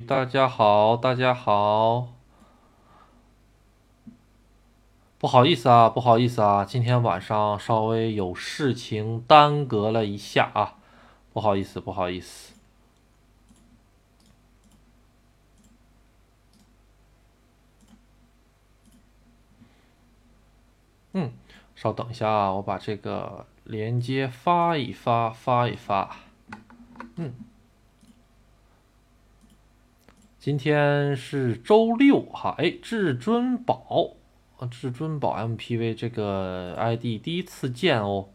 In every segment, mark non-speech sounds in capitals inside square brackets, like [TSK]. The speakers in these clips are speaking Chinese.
大家好，大家好，不好意思啊，不好意思啊，今天晚上稍微有事情耽搁了一下啊，不好意思，不好意思。嗯，稍等一下啊，我把这个连接发一发，发一发。嗯。今天是周六哈，哎，至尊宝啊，至尊宝 MPV 这个 ID 第一次见哦。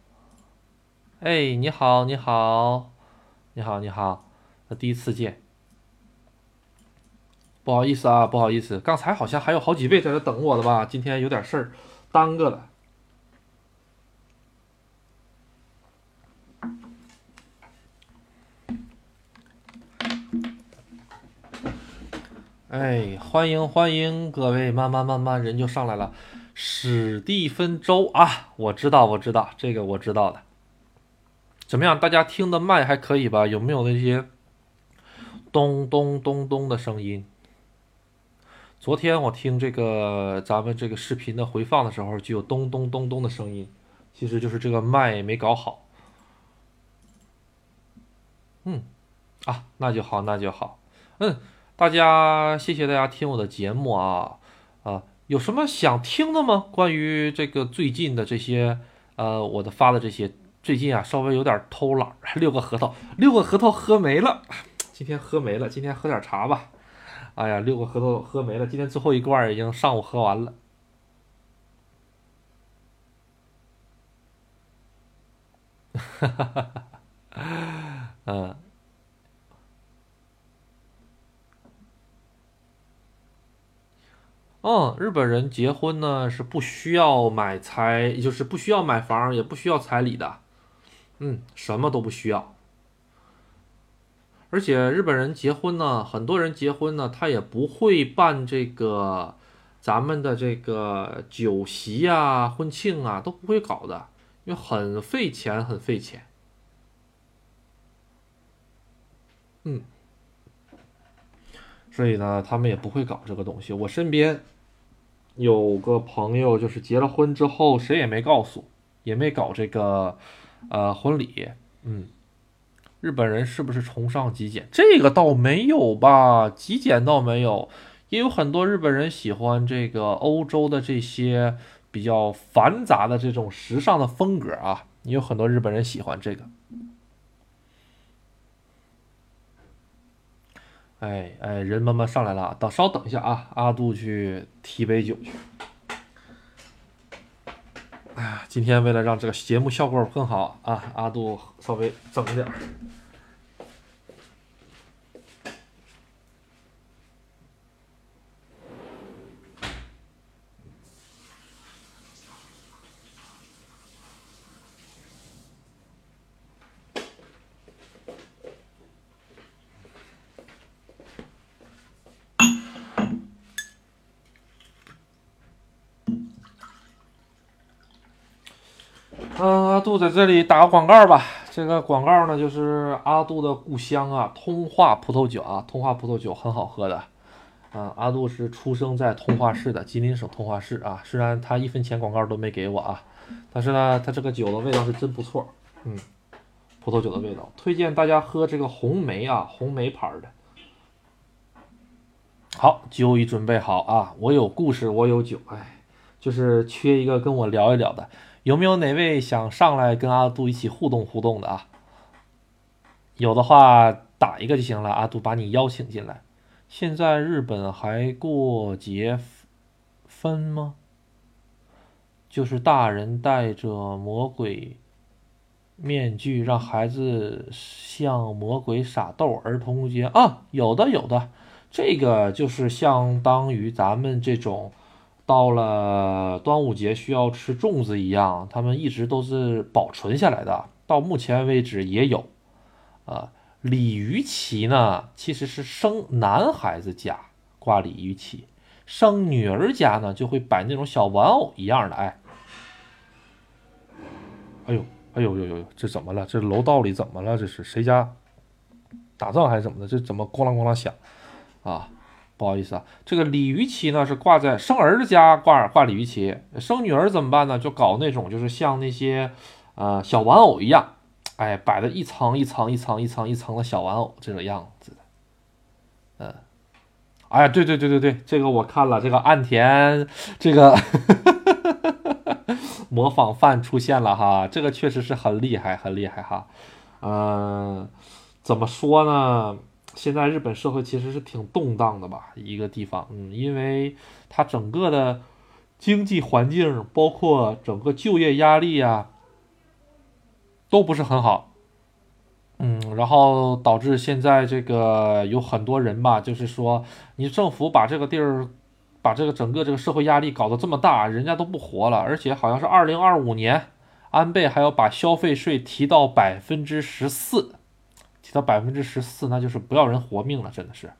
哎，你好，你好，你好，你好，第一次见，不好意思啊，不好意思，刚才好像还有好几位在这等我的吧？今天有点事儿，耽搁了。哎，欢迎欢迎各位，慢慢慢慢人就上来了。史蒂芬周啊，我知道我知道这个我知道的。怎么样，大家听的麦还可以吧？有没有那些咚咚咚咚的声音？昨天我听这个咱们这个视频的回放的时候，就有咚咚咚咚的声音，其实就是这个麦没搞好。嗯，啊，那就好，那就好，嗯。大家，谢谢大家听我的节目啊啊，有什么想听的吗？关于这个最近的这些，呃，我的发的这些，最近啊稍微有点偷懒，[LAUGHS] 六个核桃，六个核桃喝没了，今天喝没了，今天喝点茶吧。哎呀，六个核桃喝没了，今天最后一罐已经上午喝完了。[LAUGHS] 哈哈哈哈，嗯。嗯，日本人结婚呢是不需要买彩，就是不需要买房，也不需要彩礼的，嗯，什么都不需要。而且日本人结婚呢，很多人结婚呢，他也不会办这个咱们的这个酒席啊、婚庆啊，都不会搞的，因为很费钱，很费钱。嗯。所以呢，他们也不会搞这个东西。我身边有个朋友，就是结了婚之后，谁也没告诉，也没搞这个呃婚礼。嗯，日本人是不是崇尚极简？这个倒没有吧，极简倒没有，也有很多日本人喜欢这个欧洲的这些比较繁杂的这种时尚的风格啊，也有很多日本人喜欢这个。哎哎，人慢慢上来了，等稍等一下啊，阿杜去提杯酒去。哎呀，今天为了让这个节目效果更好啊，阿杜稍微整点。杜在这里打个广告吧。这个广告呢，就是阿杜的故乡啊，通化葡萄酒啊，通化葡萄酒很好喝的。啊，阿杜是出生在通化市的，吉林省通化市啊。虽然他一分钱广告都没给我啊，但是呢，他这个酒的味道是真不错。嗯，葡萄酒的味道，推荐大家喝这个红梅啊，红梅牌的。好，酒已准备好啊，我有故事，我有酒，哎，就是缺一个跟我聊一聊的。有没有哪位想上来跟阿杜一起互动互动的啊？有的话打一个就行了，阿杜把你邀请进来。现在日本还过节分吗？就是大人戴着魔鬼面具让孩子向魔鬼撒豆，儿童节啊，有的有的，这个就是相当于咱们这种。到了端午节需要吃粽子一样，他们一直都是保存下来的。到目前为止也有，啊，鲤鱼旗呢，其实是生男孩子家挂鲤鱼旗，生女儿家呢就会摆那种小玩偶一样的。哎，哎呦，哎呦呦呦，这怎么了？这楼道里怎么了？这是谁家打仗还是怎么的？这怎么咣啷咣啷响？啊，不好意思啊，这个鲤鱼旗呢是挂在生儿子家挂挂鲤鱼旗，生女儿怎么办呢？就搞那种就是像那些呃小玩偶一样，哎，摆的一层一层一层一层一层的小玩偶这个样子的，嗯，哎呀，对对对对对，这个我看了，这个岸田这个 [LAUGHS] 模仿犯出现了哈，这个确实是很厉害很厉害哈，嗯，怎么说呢？现在日本社会其实是挺动荡的吧，一个地方，嗯，因为它整个的经济环境，包括整个就业压力啊，都不是很好，嗯，然后导致现在这个有很多人吧，就是说，你政府把这个地儿，把这个整个这个社会压力搞得这么大，人家都不活了，而且好像是二零二五年，安倍还要把消费税提到百分之十四。提到百分之十四，那就是不要人活命了，真的是。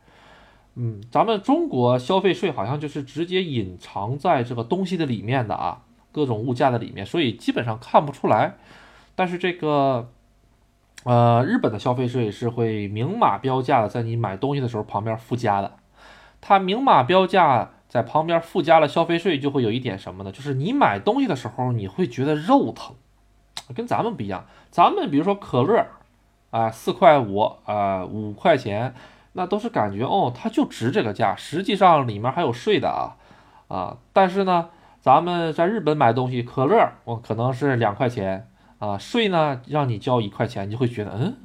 嗯，咱们中国消费税好像就是直接隐藏在这个东西的里面的啊，各种物价的里面，所以基本上看不出来。但是这个，呃，日本的消费税是会明码标价的，在你买东西的时候旁边附加的。它明码标价在旁边附加了消费税，就会有一点什么呢？就是你买东西的时候你会觉得肉疼，跟咱们不一样。咱们比如说可乐。啊，四块五啊，五块钱，那都是感觉哦，它就值这个价。实际上里面还有税的啊啊！但是呢，咱们在日本买东西，可乐我可能是两块钱啊，税呢让你交一块钱，你就会觉得嗯，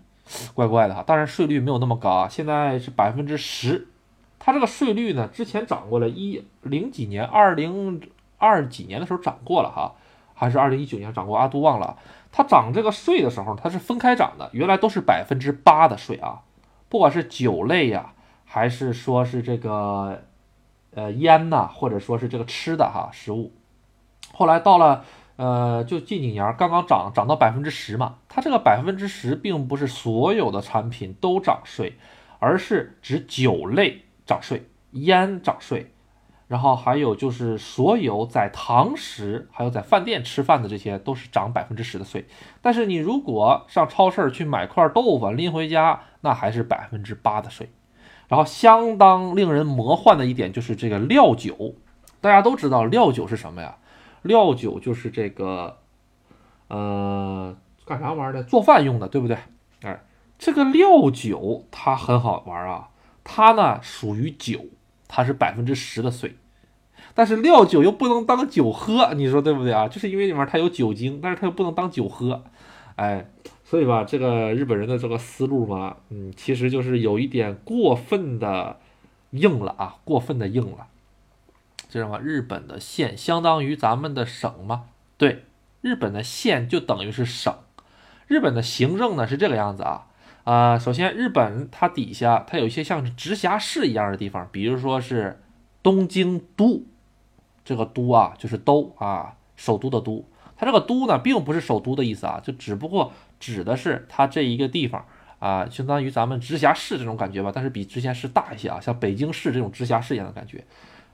怪怪的哈。当然税率没有那么高啊，现在是百分之十。它这个税率呢，之前涨过了，一零几年、二零二几年的时候涨过了哈，还是二零一九年涨过，阿都忘了。它涨这个税的时候，它是分开涨的，原来都是百分之八的税啊，不管是酒类呀，还是说是这个呃烟呐，或者说是这个吃的哈食物，后来到了呃就近几年刚刚涨涨到百分之十嘛，它这个百分之十并不是所有的产品都涨税，而是指酒类涨税，烟涨税。然后还有就是所有在堂食，还有在饭店吃饭的这些，都是涨百分之十的税。但是你如果上超市去买块豆腐拎回家，那还是百分之八的税。然后相当令人魔幻的一点就是这个料酒，大家都知道料酒是什么呀？料酒就是这个，呃，干啥玩意儿的？做饭用的，对不对？哎，这个料酒它很好玩啊，它呢属于酒。它是百分之十的水，但是料酒又不能当酒喝，你说对不对啊？就是因为里面它有酒精，但是它又不能当酒喝，哎，所以吧，这个日本人的这个思路嘛，嗯，其实就是有一点过分的硬了啊，过分的硬了。知道吗？日本的县相当于咱们的省吗？对，日本的县就等于是省。日本的行政呢是这个样子啊。啊，首先，日本它底下它有一些像直辖市一样的地方，比如说是东京都，这个都啊就是都啊，首都的都。它这个都呢，并不是首都的意思啊，就只不过指的是它这一个地方啊，相当于咱们直辖市这种感觉吧，但是比直辖市大一些啊，像北京市这种直辖市一样的感觉。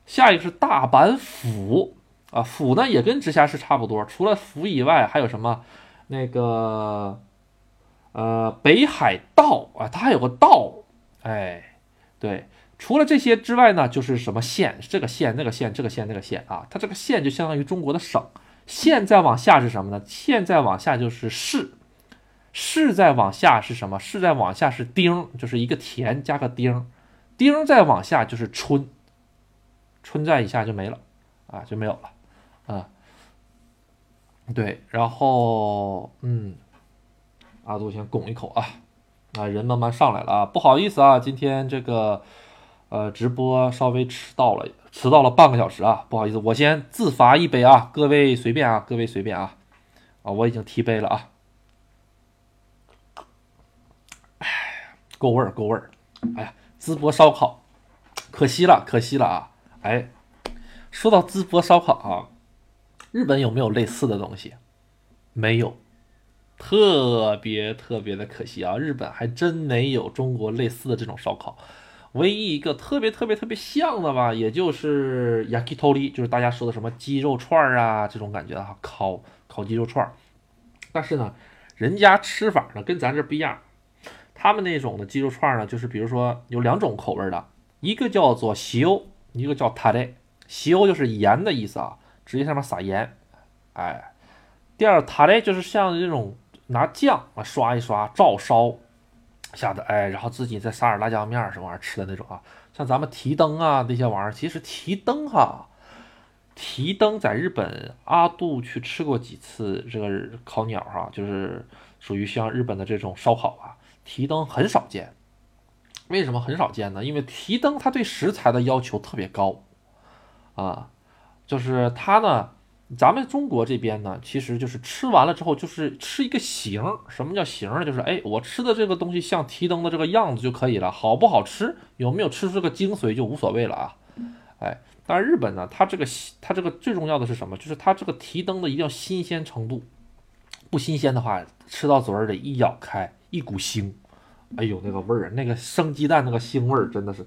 下一个是大阪府啊，府呢也跟直辖市差不多，除了府以外，还有什么那个。呃，北海道啊，它还有个道，哎，对，除了这些之外呢，就是什么县，这个县、那个县、这个县、那个县啊，它这个县就相当于中国的省，县再往下是什么呢？县再往下就是市，市再往下是什么？市再往下是丁，就是一个田加个丁，丁再往下就是村，村在以下就没了，啊，就没有了，啊，对，然后，嗯。阿杜先拱一口啊，啊，人慢慢上来了啊，不好意思啊，今天这个呃直播稍微迟到了，迟到了半个小时啊，不好意思，我先自罚一杯啊，各位随便啊，各位随便啊，啊，我已经提杯了啊，哎，够味儿够味儿，哎呀，淄博烧烤，可惜了可惜了啊，哎，说到淄博烧烤啊，日本有没有类似的东西？没有。特别特别的可惜啊！日本还真没有中国类似的这种烧烤，唯一一个特别特别特别像的吧，也就是 yakitori，就是大家说的什么鸡肉串儿啊这种感觉啊，烤烤鸡肉串儿。但是呢，人家吃法呢跟咱这不一样，他们那种的鸡肉串儿呢，就是比如说有两种口味的，一个叫做西欧，一个叫塔雷。西欧就是盐的意思啊，直接上面撒盐。哎，第二塔雷就是像这种拿酱啊刷一刷，照烧下的，哎，然后自己再撒点辣椒面什么玩意儿吃的那种啊。像咱们提灯啊那些玩意儿，其实提灯哈，提灯在日本阿杜去吃过几次这个烤鸟哈，就是属于像日本的这种烧烤啊，提灯很少见。为什么很少见呢？因为提灯它对食材的要求特别高。啊，就是它呢，咱们中国这边呢，其实就是吃完了之后，就是吃一个形。什么叫形呢？就是哎，我吃的这个东西像提灯的这个样子就可以了，好不好吃，有没有吃出这个精髓就无所谓了啊。哎，但是日本呢，它这个它这个最重要的是什么？就是它这个提灯的一定要新鲜程度，不新鲜的话，吃到嘴里一咬开，一股腥，哎呦那个味儿，那个生鸡蛋那个腥味儿真的是，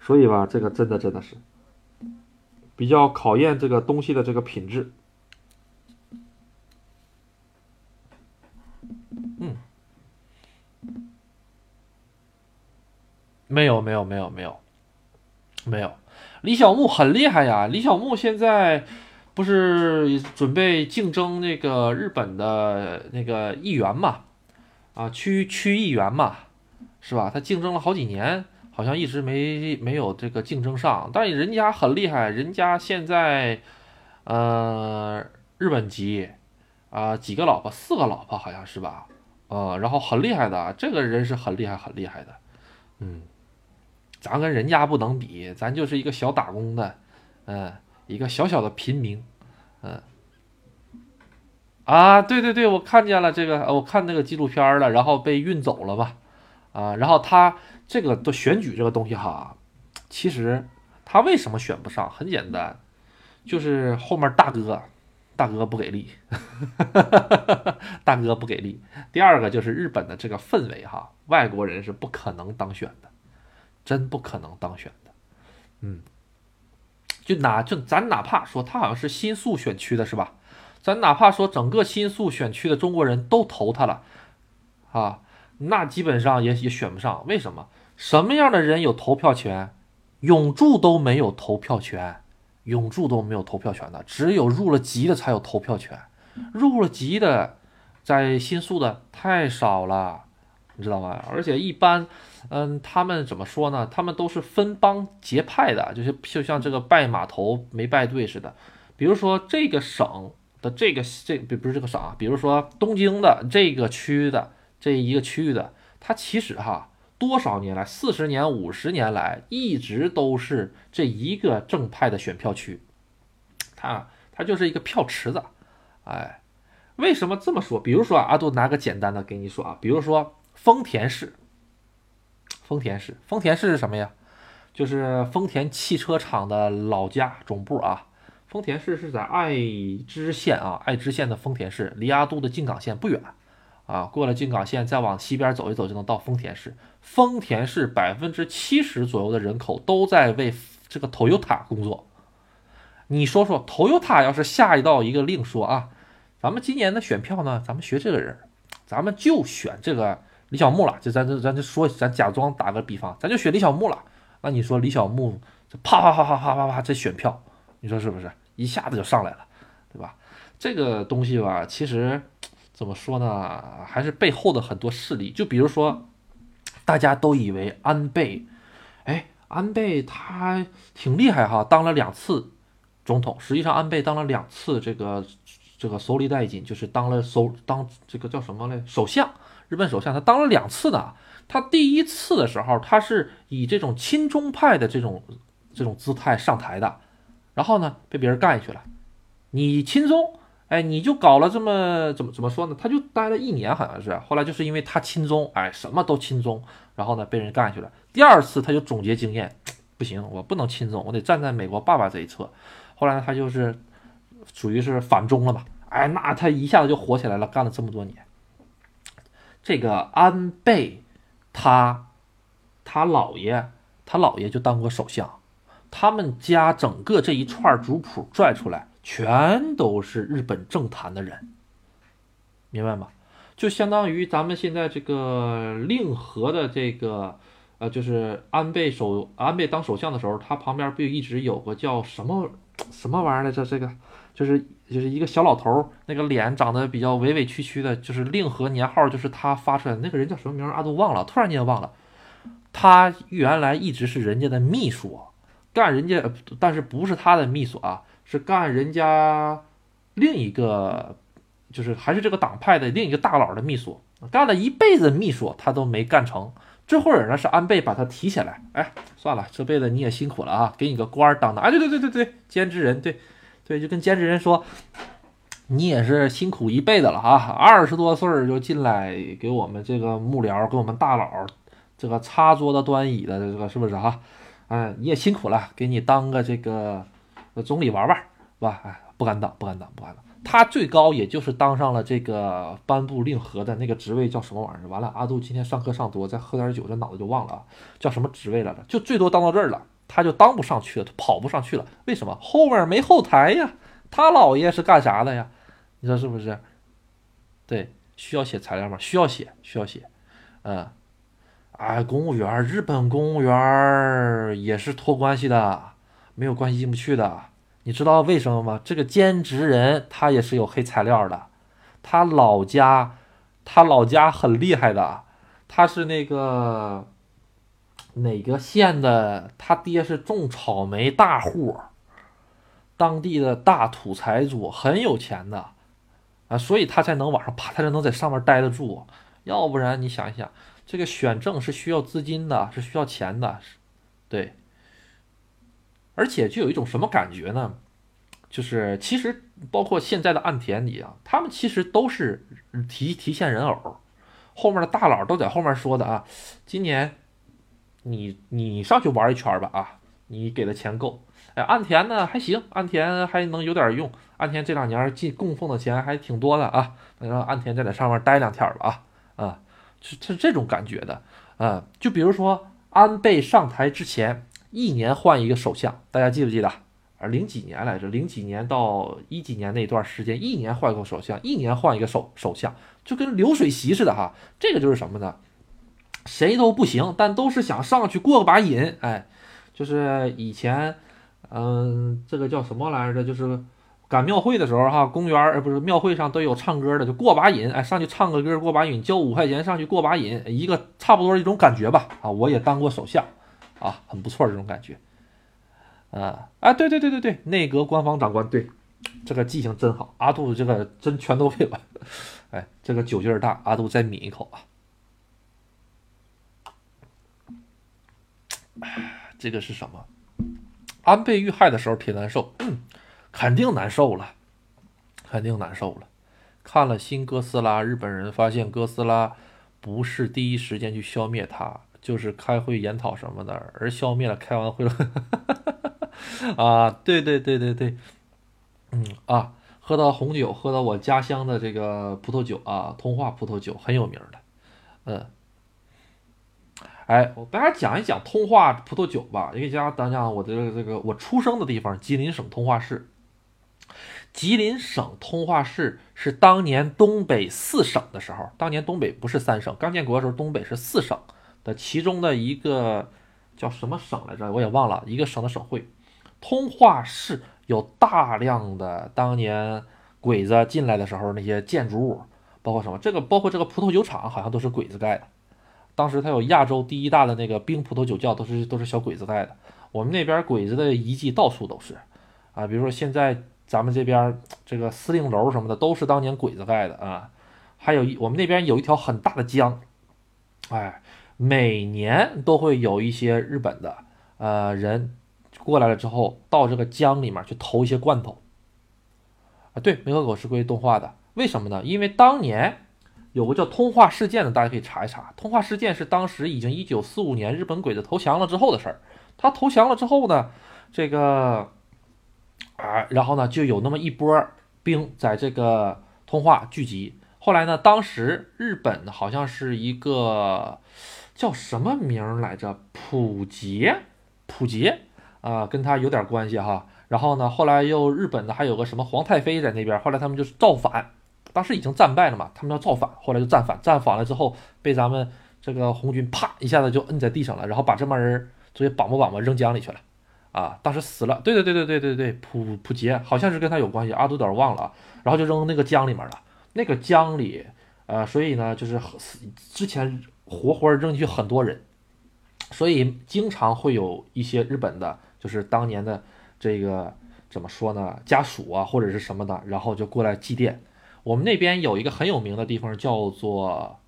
所以吧，这个真的真的是。比较考验这个东西的这个品质。嗯，没有没有没有没有没有，李小牧很厉害呀！李小牧现在不是准备竞争那个日本的那个议员嘛？啊，区区议员嘛，是吧？他竞争了好几年。好像一直没没有这个竞争上，但人家很厉害，人家现在，呃，日本籍，啊，几个老婆，四个老婆好像是吧，呃，然后很厉害的，这个人是很厉害很厉害的，嗯，咱跟人家不能比，咱就是一个小打工的，嗯，一个小小的平民，嗯，啊，对对对，我看见了这个，我看那个纪录片了，然后被运走了吧，啊，然后他。这个的选举这个东西哈，其实他为什么选不上？很简单，就是后面大哥，大哥不给力，[LAUGHS] 大哥不给力。第二个就是日本的这个氛围哈，外国人是不可能当选的，真不可能当选的。嗯，就哪就咱哪怕说他好像是新宿选区的是吧？咱哪怕说整个新宿选区的中国人都投他了，啊。那基本上也也选不上，为什么？什么样的人有投票权？永住都没有投票权，永住都没有投票权的，只有入了籍的才有投票权。入了籍的，在新宿的太少了，你知道吗？而且一般，嗯，他们怎么说呢？他们都是分帮结派的，就是就像这个拜码头没拜对似的。比如说这个省的这个这不不是这个省啊，比如说东京的这个区的。这一个区域的，它其实哈多少年来，四十年、五十年来，一直都是这一个正派的选票区，它它就是一个票池子，哎，为什么这么说？比如说啊阿杜拿个简单的给你说啊，比如说丰田市，丰田市，丰田市是什么呀？就是丰田汽车厂的老家总部啊。丰田市是在爱知县啊，爱知县的丰田市，离阿杜的静冈县不远。啊，过了京港线，再往西边走一走，就能到丰田市。丰田市百分之七十左右的人口都在为这个 Toyota 工作。你说说，Toyota 要是下一道一个令说啊，咱们今年的选票呢，咱们学这个人，咱们就选这个李小牧了。就咱这咱就说，咱假装打个比方，咱就选李小牧了。那你说李小牧这啪啪啪啪啪啪啪这选票，你说是不是一下子就上来了，对吧？这个东西吧，其实。怎么说呢？还是背后的很多势力，就比如说，大家都以为安倍，哎，安倍他挺厉害哈，当了两次总统。实际上，安倍当了两次这个这个首理代金，就是当了首当这个叫什么嘞？首相，日本首相，他当了两次呢。他第一次的时候，他是以这种亲中派的这种这种姿态上台的，然后呢，被别人干下去了。你亲中。哎，你就搞了这么怎么怎么说呢？他就待了一年，好像是。后来就是因为他亲中，哎，什么都亲中，然后呢被人干去了。第二次他就总结经验，[TSK] 不行，我不能亲中，我得站在美国爸爸这一侧。后来，他就是属于是反中了嘛。哎，那他一下子就火起来了，干了这么多年。这个安倍，他他姥爷，他姥爷就当过首相，他们家整个这一串族谱拽出来。全都是日本政坛的人，明白吗？就相当于咱们现在这个令和的这个呃，就是安倍首安倍当首相的时候，他旁边不一直有个叫什么 [TSK] 什么玩意儿来着？这个就是就是一个小老头，那个脸长得比较委委屈屈的，就是令和年号就是他发出来的那个人叫什么名儿？阿杜忘了，突然间忘了。他原来一直是人家的秘书，干人家，但是不是他的秘书啊，是干人家另一个，就是还是这个党派的另一个大佬的秘书，干了一辈子秘书，他都没干成。这会儿呢，是安倍把他提起来，哎，算了，这辈子你也辛苦了啊，给你个官儿当当。哎，对对对对对，兼职人，对对，就跟兼职人说，你也是辛苦一辈子了啊，二十多岁就进来给我们这个幕僚，给我们大佬。这个擦桌子端椅的，这个是不是哈？哎，你也辛苦了，给你当个这个总理玩玩，是吧？哎，不敢当，不敢当，不敢当。他最高也就是当上了这个颁布令和的那个职位，叫什么玩意儿？完了，阿杜今天上课上多，再喝点酒，这脑子就忘了啊，叫什么职位来着？就最多当到这儿了，他就当不上去了，他跑不上去了。为什么？后面没后台呀。他姥爷是干啥的呀？你说是不是？对，需要写材料吗？需要写，需要写，嗯。哎，公务员，日本公务员也是托关系的，没有关系进不去的。你知道为什么吗？这个兼职人他也是有黑材料的，他老家，他老家很厉害的，他是那个哪个县的？他爹是种草莓大户，当地的大土财主，很有钱的啊，所以他才能往上爬，他才能在上面待得住。要不然你想一想。这个选政是需要资金的，是需要钱的，对。而且就有一种什么感觉呢？就是其实包括现在的岸田里啊，他们其实都是提提线人偶，后面的大佬都在后面说的啊。今年你你上去玩一圈吧啊，你给的钱够。哎，岸田呢还行，岸田还能有点用。岸田这两年进供奉的钱还挺多的啊，那让岸田再在上面待两天吧啊啊。是是这种感觉的，啊，就比如说安倍上台之前一年换一个首相，大家记不记得？啊，零几年来着，零几年到一几年那段时间，一年换一个首相，一年换一个首首相，就跟流水席似的哈。这个就是什么呢？谁都不行，但都是想上去过个把瘾，哎，就是以前，嗯，这个叫什么来着？就是。赶庙会的时候，哈，公园儿不是庙会上都有唱歌的，就过把瘾，哎，上去唱个歌，过把瘾，交五块钱上去过把瘾，一个差不多一种感觉吧，啊，我也当过首相，啊，很不错这种感觉，啊，啊，对对对对对，内阁官方长官，对，这个记性真好，阿杜这个真全都会了，哎，这个酒劲儿大，阿杜再抿一口啊，这个是什么？安倍遇害的时候挺难受。肯定难受了，肯定难受了。看了新哥斯拉，日本人发现哥斯拉不是第一时间去消灭它，就是开会研讨什么的，而消灭了。开完会了，[LAUGHS] 啊，对对对对对，嗯啊，喝到红酒，喝到我家乡的这个葡萄酒啊，通化葡萄酒很有名的，嗯。哎，我大家讲一讲通化葡萄酒吧，给大家讲讲我的这个我出生的地方——吉林省通化市。吉林省通化市是当年东北四省的时候，当年东北不是三省，刚建国的时候东北是四省的其中的一个叫什么省来着？我也忘了，一个省的省会。通化市有大量的当年鬼子进来的时候那些建筑物，包括什么？这个包括这个葡萄酒厂好像都是鬼子盖的。当时它有亚洲第一大的那个冰葡萄酒窖，都是都是小鬼子盖的。我们那边鬼子的遗迹到处都是啊，比如说现在。咱们这边这个司令楼什么的都是当年鬼子盖的啊，还有一我们那边有一条很大的江，哎，每年都会有一些日本的呃人过来了之后，到这个江里面去投一些罐头啊。对，梅河狗是归动画的，为什么呢？因为当年有个叫通化事件的，大家可以查一查。通化事件是当时已经一九四五年日本鬼子投降了之后的事儿。他投降了之后呢，这个。啊，然后呢，就有那么一波兵在这个通化聚集。后来呢，当时日本好像是一个叫什么名来着？普杰，普杰啊，跟他有点关系哈。然后呢，后来又日本的还有个什么皇太妃在那边。后来他们就是造反，当时已经战败了嘛，他们要造反，后来就战反，战反了之后被咱们这个红军啪一下子就摁在地上了，然后把这帮人作为绑吧绑吧扔江里去了。啊，当时死了，对对对对对对对，普普杰好像是跟他有关系，阿杜有点忘了。然后就扔那个江里面了，那个江里，呃，所以呢，就是死之前活活扔进去很多人，所以经常会有一些日本的，就是当年的这个怎么说呢，家属啊或者是什么的，然后就过来祭奠。我们那边有一个很有名的地方叫做，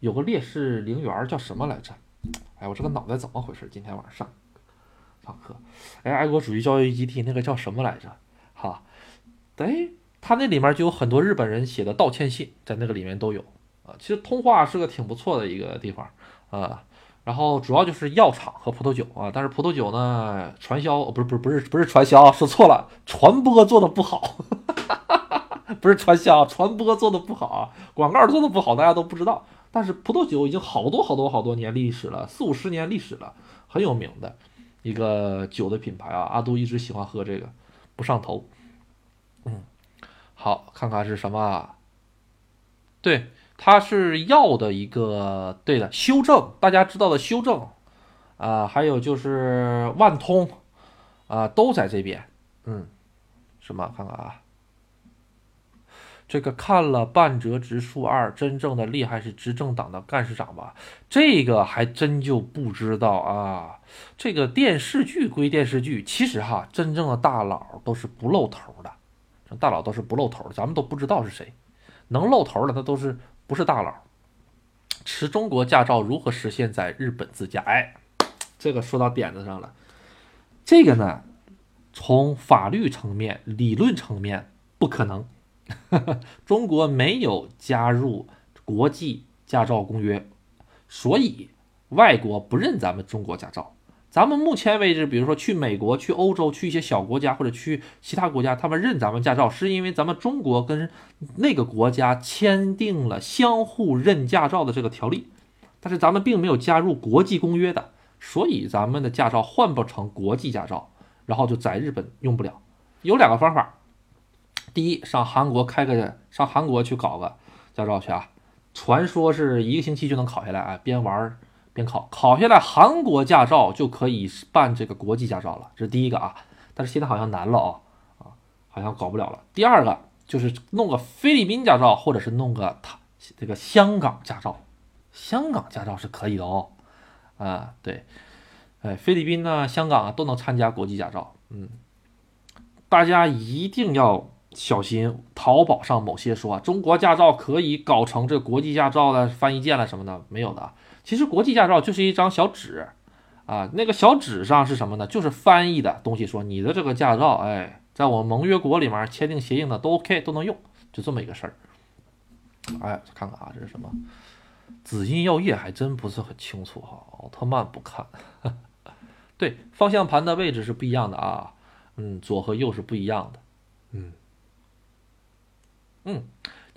有个烈士陵园叫什么来着？哎，我这个脑袋怎么回事？今天晚上。上课，哎，爱国主义教育基地那个叫什么来着？哈，哎，他那里面就有很多日本人写的道歉信，在那个里面都有其实通化是个挺不错的一个地方啊。然后主要就是药厂和葡萄酒啊，但是葡萄酒呢，传销不是不是不是不是传销，说错了，传播做的不好，[LAUGHS] 不是传销，传播做的不好啊，广告做的不好，大家都不知道。但是葡萄酒已经好多好多好多年历史了，四五十年历史了，很有名的。一个酒的品牌啊，阿杜一直喜欢喝这个，不上头。嗯，好，看看是什么？对，它是药的一个，对的，修正，大家知道的修正啊，还有就是万通啊，都在这边。嗯，什么？看看啊。这个看了半折直树二，真正的厉害是执政党的干事长吧？这个还真就不知道啊。这个电视剧归电视剧，其实哈，真正的大佬都是不露头的，大佬都是不露头的，咱们都不知道是谁。能露头的，那都是不是大佬。持中国驾照如何实现在日本自驾？哎，这个说到点子上了。这个呢，从法律层面、理论层面不可能。[LAUGHS] 中国没有加入国际驾照公约，所以外国不认咱们中国驾照。咱们目前为止，比如说去美国、去欧洲、去一些小国家或者去其他国家，他们认咱们驾照，是因为咱们中国跟那个国家签订了相互认驾照的这个条例。但是咱们并没有加入国际公约的，所以咱们的驾照换不成国际驾照，然后就在日本用不了。有两个方法。第一，上韩国开个，上韩国去搞个驾照去啊！传说是一个星期就能考下来啊，边玩边考，考下来韩国驾照就可以办这个国际驾照了。这是第一个啊，但是现在好像难了啊啊，好像搞不了了。第二个就是弄个菲律宾驾照，或者是弄个他这个香港驾照，香港驾照是可以的哦。啊，对，哎，菲律宾呢、香港啊都能参加国际驾照。嗯，大家一定要。小心，淘宝上某些说中国驾照可以搞成这国际驾照的翻译件了什么的，没有的。其实国际驾照就是一张小纸，啊，那个小纸上是什么呢？就是翻译的东西，说你的这个驾照，哎，在我们盟约国里面签订协议的都 OK，都能用，就这么一个事儿。哎，看看啊，这是什么？紫金药业还真不是很清楚哈，奥特曼不看。[LAUGHS] 对，方向盘的位置是不一样的啊，嗯，左和右是不一样的，嗯。嗯，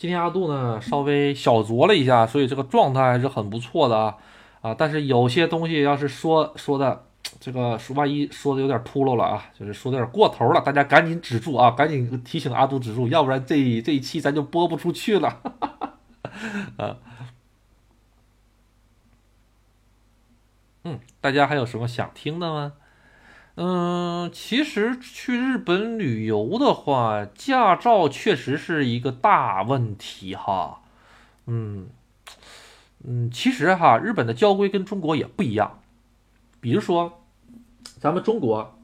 今天阿杜呢稍微小酌了一下，所以这个状态还是很不错的啊啊！但是有些东西要是说说的这个万一说的有点秃噜了啊，就是说的有点过头了，大家赶紧止住啊，赶紧提醒阿杜止住，要不然这这一期咱就播不出去了。[LAUGHS] 啊，嗯，大家还有什么想听的吗？嗯，其实去日本旅游的话，驾照确实是一个大问题哈。嗯嗯，其实哈，日本的交规跟中国也不一样。比如说，咱们中国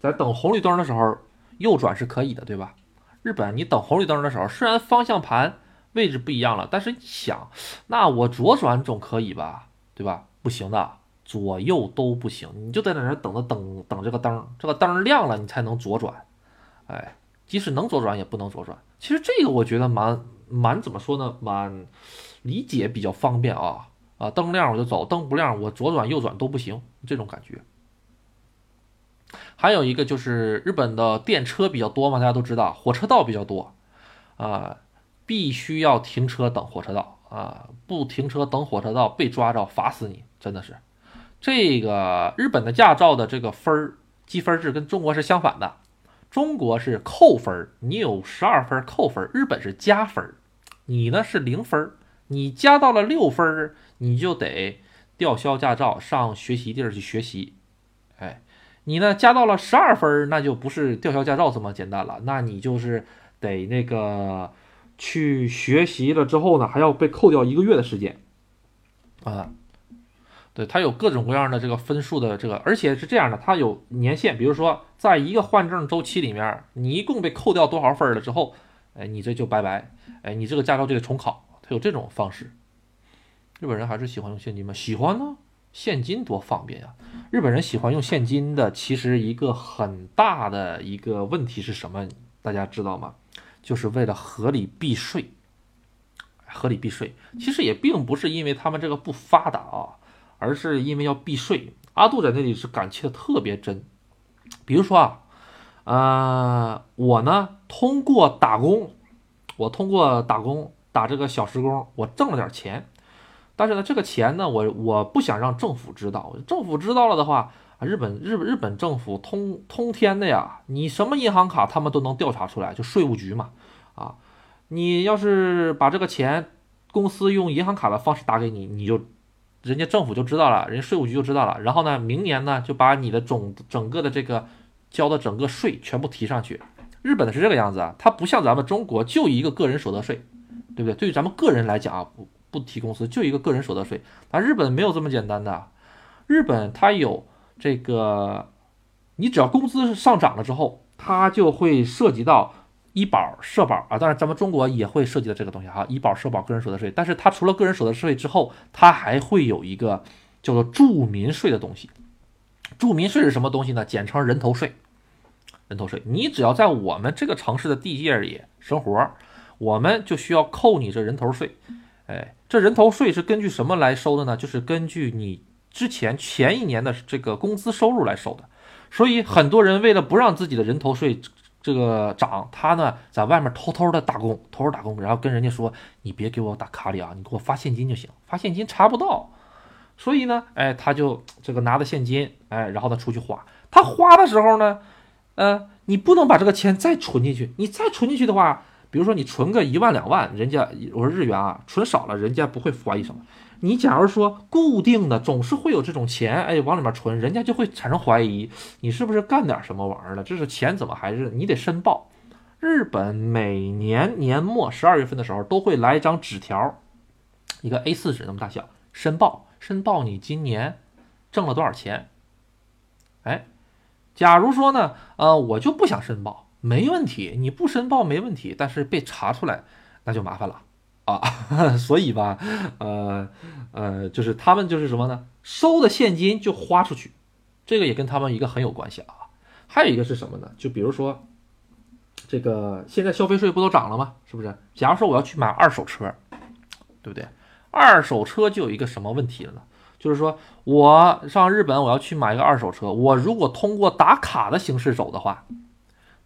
在等红绿灯的时候，右转是可以的，对吧？日本你等红绿灯的时候，虽然方向盘位置不一样了，但是你想，那我左转总可以吧？对吧？不行的。左右都不行，你就在那等着等等这个灯，这个灯亮了你才能左转。哎，即使能左转也不能左转。其实这个我觉得蛮蛮怎么说呢，蛮理解比较方便啊啊，灯亮我就走，灯不亮我左转右转都不行，这种感觉。还有一个就是日本的电车比较多嘛，大家都知道，火车道比较多啊，必须要停车等火车道啊，不停车等火车道被抓着罚死你，真的是。这个日本的驾照的这个分儿积分制跟中国是相反的，中国是扣分儿，你有十二分扣分儿，日本是加分儿，你呢是零分儿，你加到了六分儿，你就得吊销驾照，上学习地儿去学习。哎，你呢加到了十二分儿，那就不是吊销驾照这么简单了，那你就是得那个去学习了之后呢，还要被扣掉一个月的时间啊。对，它有各种各样的这个分数的这个，而且是这样的，它有年限，比如说在一个换证周期里面，你一共被扣掉多少分了之后，哎，你这就拜拜，哎，你这个驾照就得重考，它有这种方式。日本人还是喜欢用现金吗？喜欢呢，现金多方便呀。日本人喜欢用现金的，其实一个很大的一个问题是什么？大家知道吗？就是为了合理避税，合理避税，其实也并不是因为他们这个不发达啊。而是因为要避税，阿杜在那里是感切的特别真。比如说啊，呃，我呢通过打工，我通过打工打这个小时工，我挣了点钱。但是呢，这个钱呢，我我不想让政府知道，政府知道了的话，日本日日本政府通通天的呀，你什么银行卡他们都能调查出来，就税务局嘛，啊，你要是把这个钱公司用银行卡的方式打给你，你就。人家政府就知道了，人家税务局就知道了，然后呢，明年呢就把你的总整个的这个交的整个税全部提上去。日本的是这个样子啊，它不像咱们中国就一个个人所得税，对不对？对于咱们个人来讲啊，不不提公司就一个个人所得税，那日本没有这么简单的，日本它有这个，你只要工资上涨了之后，它就会涉及到。医保、社保啊，当然咱们中国也会涉及到这个东西哈。医保、社保、个人所得税，但是它除了个人所得税之后，它还会有一个叫做住民税的东西。住民税是什么东西呢？简称人头税。人头税，你只要在我们这个城市的地界里生活，我们就需要扣你这人头税。哎，这人头税是根据什么来收的呢？就是根据你之前前一年的这个工资收入来收的。所以很多人为了不让自己的人头税。这个长他呢，在外面偷偷的打工，偷偷打工，然后跟人家说：“你别给我打卡里啊，你给我发现金就行，发现金查不到。”所以呢，哎，他就这个拿着现金，哎，然后他出去花。他花的时候呢，呃，你不能把这个钱再存进去，你再存进去的话，比如说你存个一万两万，人家我说日元啊，存少了，人家不会怀疑什么。你假如说固定的总是会有这种钱，哎，往里面存，人家就会产生怀疑，你是不是干点什么玩意儿了？这是钱怎么还是你得申报？日本每年年末十二月份的时候都会来一张纸条，一个 A4 纸那么大小，申报申报你今年挣了多少钱。哎，假如说呢，呃，我就不想申报，没问题，你不申报没问题，但是被查出来那就麻烦了。啊，[LAUGHS] 所以吧，呃，呃，就是他们就是什么呢？收的现金就花出去，这个也跟他们一个很有关系啊。还有一个是什么呢？就比如说，这个现在消费税不都涨了吗？是不是？假如说我要去买二手车，对不对？二手车就有一个什么问题了呢？就是说我上日本我要去买一个二手车，我如果通过打卡的形式走的话，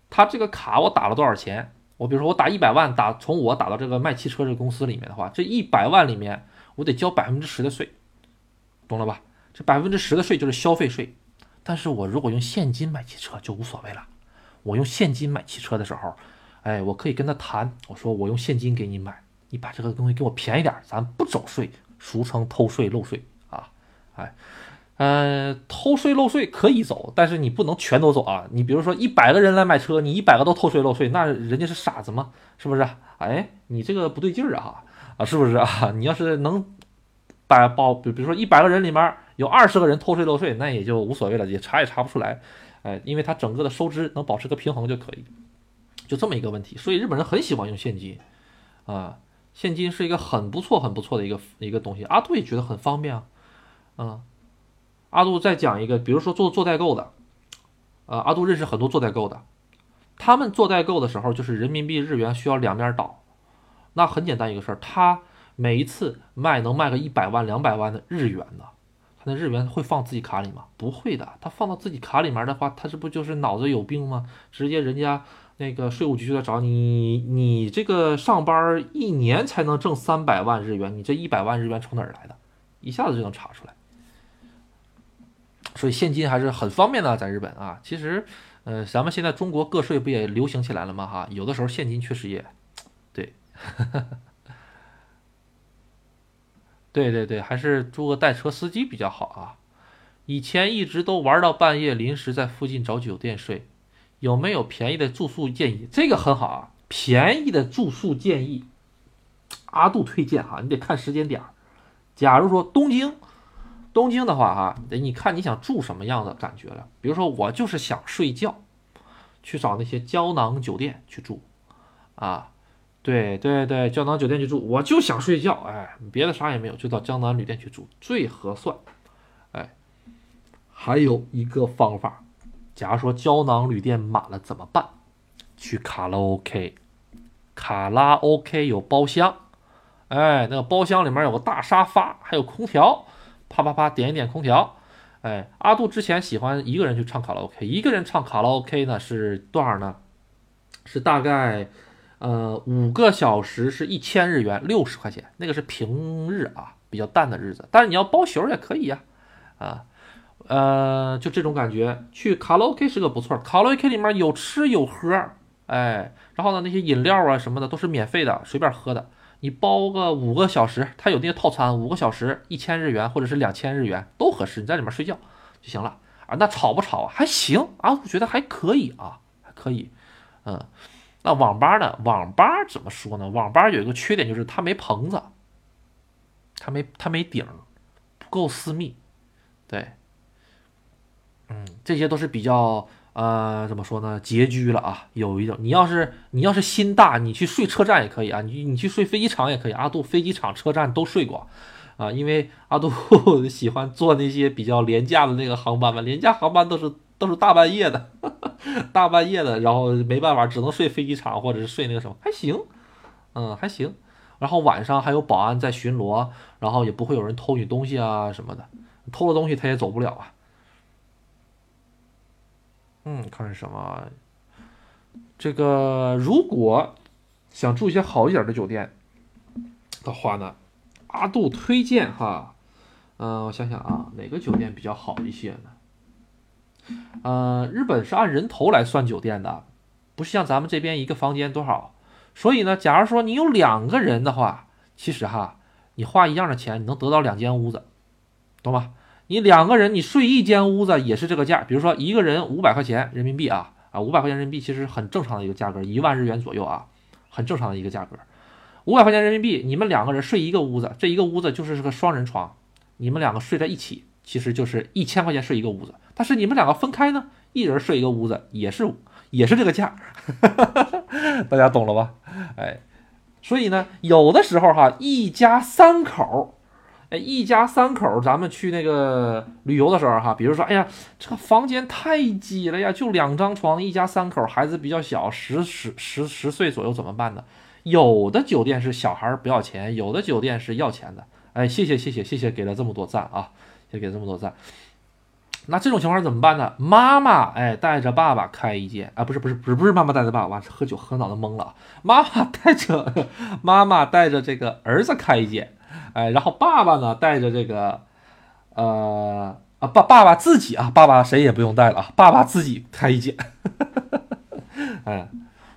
他这个卡我打了多少钱？我比如说，我打一百万，打从我打到这个卖汽车这个公司里面的话，这一百万里面我得交百分之十的税，懂了吧？这百分之十的税就是消费税。但是我如果用现金买汽车就无所谓了。我用现金买汽车的时候，哎，我可以跟他谈，我说我用现金给你买，你把这个东西给我便宜点，咱不走税，俗称偷税漏税啊，哎。呃，偷税漏税可以走，但是你不能全都走啊！你比如说一百个人来买车，你一百个都偷税漏税，那人家是傻子吗？是不是？哎，你这个不对劲儿啊！啊，是不是啊？你要是能把包，比比如说一百个人里面有二十个人偷税漏税，那也就无所谓了，也查也查不出来。哎，因为他整个的收支能保持个平衡就可以，就这么一个问题。所以日本人很喜欢用现金啊，现金是一个很不错、很不错的一个一个东西。阿杜也觉得很方便啊，嗯。阿杜再讲一个，比如说做做代购的，呃，阿杜认识很多做代购的，他们做代购的时候，就是人民币日元需要两边倒，那很简单一个事儿，他每一次卖能卖个一百万两百万的日元呢，他那日元会放自己卡里吗？不会的，他放到自己卡里面的话，他这不就是脑子有病吗？直接人家那个税务局就来找你，你这个上班一年才能挣三百万日元，你这一百万日元从哪儿来的？一下子就能查出来。所以现金还是很方便的，在日本啊，其实，呃，咱们现在中国个税不也流行起来了吗？哈，有的时候现金确实也，对。[LAUGHS] 对对对，还是租个代车司机比较好啊。以前一直都玩到半夜，临时在附近找酒店睡，有没有便宜的住宿建议？这个很好啊，便宜的住宿建议，阿杜推荐哈，你得看时间点儿。假如说东京，东京的话哈，得你看你想住什么样的感觉了。比如说我就是想睡觉，去找那些胶囊酒店去住，啊，对对对，胶囊酒店去住，我就想睡觉，哎，别的啥也没有，就到胶囊旅店去住最合算。哎还有一个方法，假如说胶囊旅店满了怎么办？去卡拉 OK，卡拉 OK 有包厢，哎，那个包厢里面有个大沙发，还有空调，啪啪啪点一点空调。哎，阿杜之前喜欢一个人去唱卡拉 OK，一个人唱卡拉 OK 呢是多少呢？是大概呃五个小时是一千日元，六十块钱，那个是平日啊，比较淡的日子。但是你要包宿也可以呀，啊。呃，就这种感觉，去卡拉 OK 是个不错。卡拉 OK 里面有吃有喝，哎，然后呢，那些饮料啊什么的都是免费的，随便喝的。你包个五个小时，它有那些套餐，五个小时一千日元或者是两千日元都合适，你在里面睡觉就行了啊。那吵不吵啊？还行啊，我觉得还可以啊，还可以。嗯，那网吧呢？网吧怎么说呢？网吧有一个缺点就是它没棚子，它没它没顶，不够私密，对。嗯，这些都是比较呃，怎么说呢，拮据了啊。有一种，你要是你要是心大，你去睡车站也可以啊，你你去睡飞机场也可以。阿杜飞机场、车站都睡过啊，因为阿杜 [LAUGHS] 喜欢坐那些比较廉价的那个航班嘛，廉价航班都是都是大半夜的，[LAUGHS] 大半夜的，然后没办法，只能睡飞机场或者是睡那个什么，还行，嗯，还行。然后晚上还有保安在巡逻，然后也不会有人偷你东西啊什么的，偷了东西他也走不了啊。嗯，看是什么？这个如果想住一些好一点的酒店的话呢，阿杜推荐哈，嗯，我想想啊，哪个酒店比较好一些呢？呃，日本是按人头来算酒店的，不是像咱们这边一个房间多少。所以呢，假如说你有两个人的话，其实哈，你花一样的钱，你能得到两间屋子，懂吧？你两个人，你睡一间屋子也是这个价。比如说一个人五百块钱人民币啊啊，五百块钱人民币其实很正常的一个价格，一万日元左右啊，很正常的一个价格。五百块钱人民币，你们两个人睡一个屋子，这一个屋子就是个双人床，你们两个睡在一起，其实就是一千块钱睡一个屋子。但是你们两个分开呢，一人睡一个屋子，也是也是这个价，[LAUGHS] 大家懂了吧？哎，所以呢，有的时候哈，一家三口。哎，一家三口，咱们去那个旅游的时候，哈，比如说，哎呀，这个房间太挤了呀，就两张床，一家三口，孩子比较小，十十十十岁左右，怎么办呢？有的酒店是小孩不要钱，有的酒店是要钱的。哎，谢谢谢谢谢谢，给了这么多赞啊，也给了这么多赞。那这种情况怎么办呢？妈妈，哎，带着爸爸开一间啊，不是不是不是不是妈妈带着爸爸，喝酒喝脑子懵了。妈妈带着 [LAUGHS] 妈妈带着这个儿子开一间。哎，然后爸爸呢带着这个，呃啊爸爸爸自己啊，爸爸谁也不用带了，爸爸自己开一间。[LAUGHS] 哎，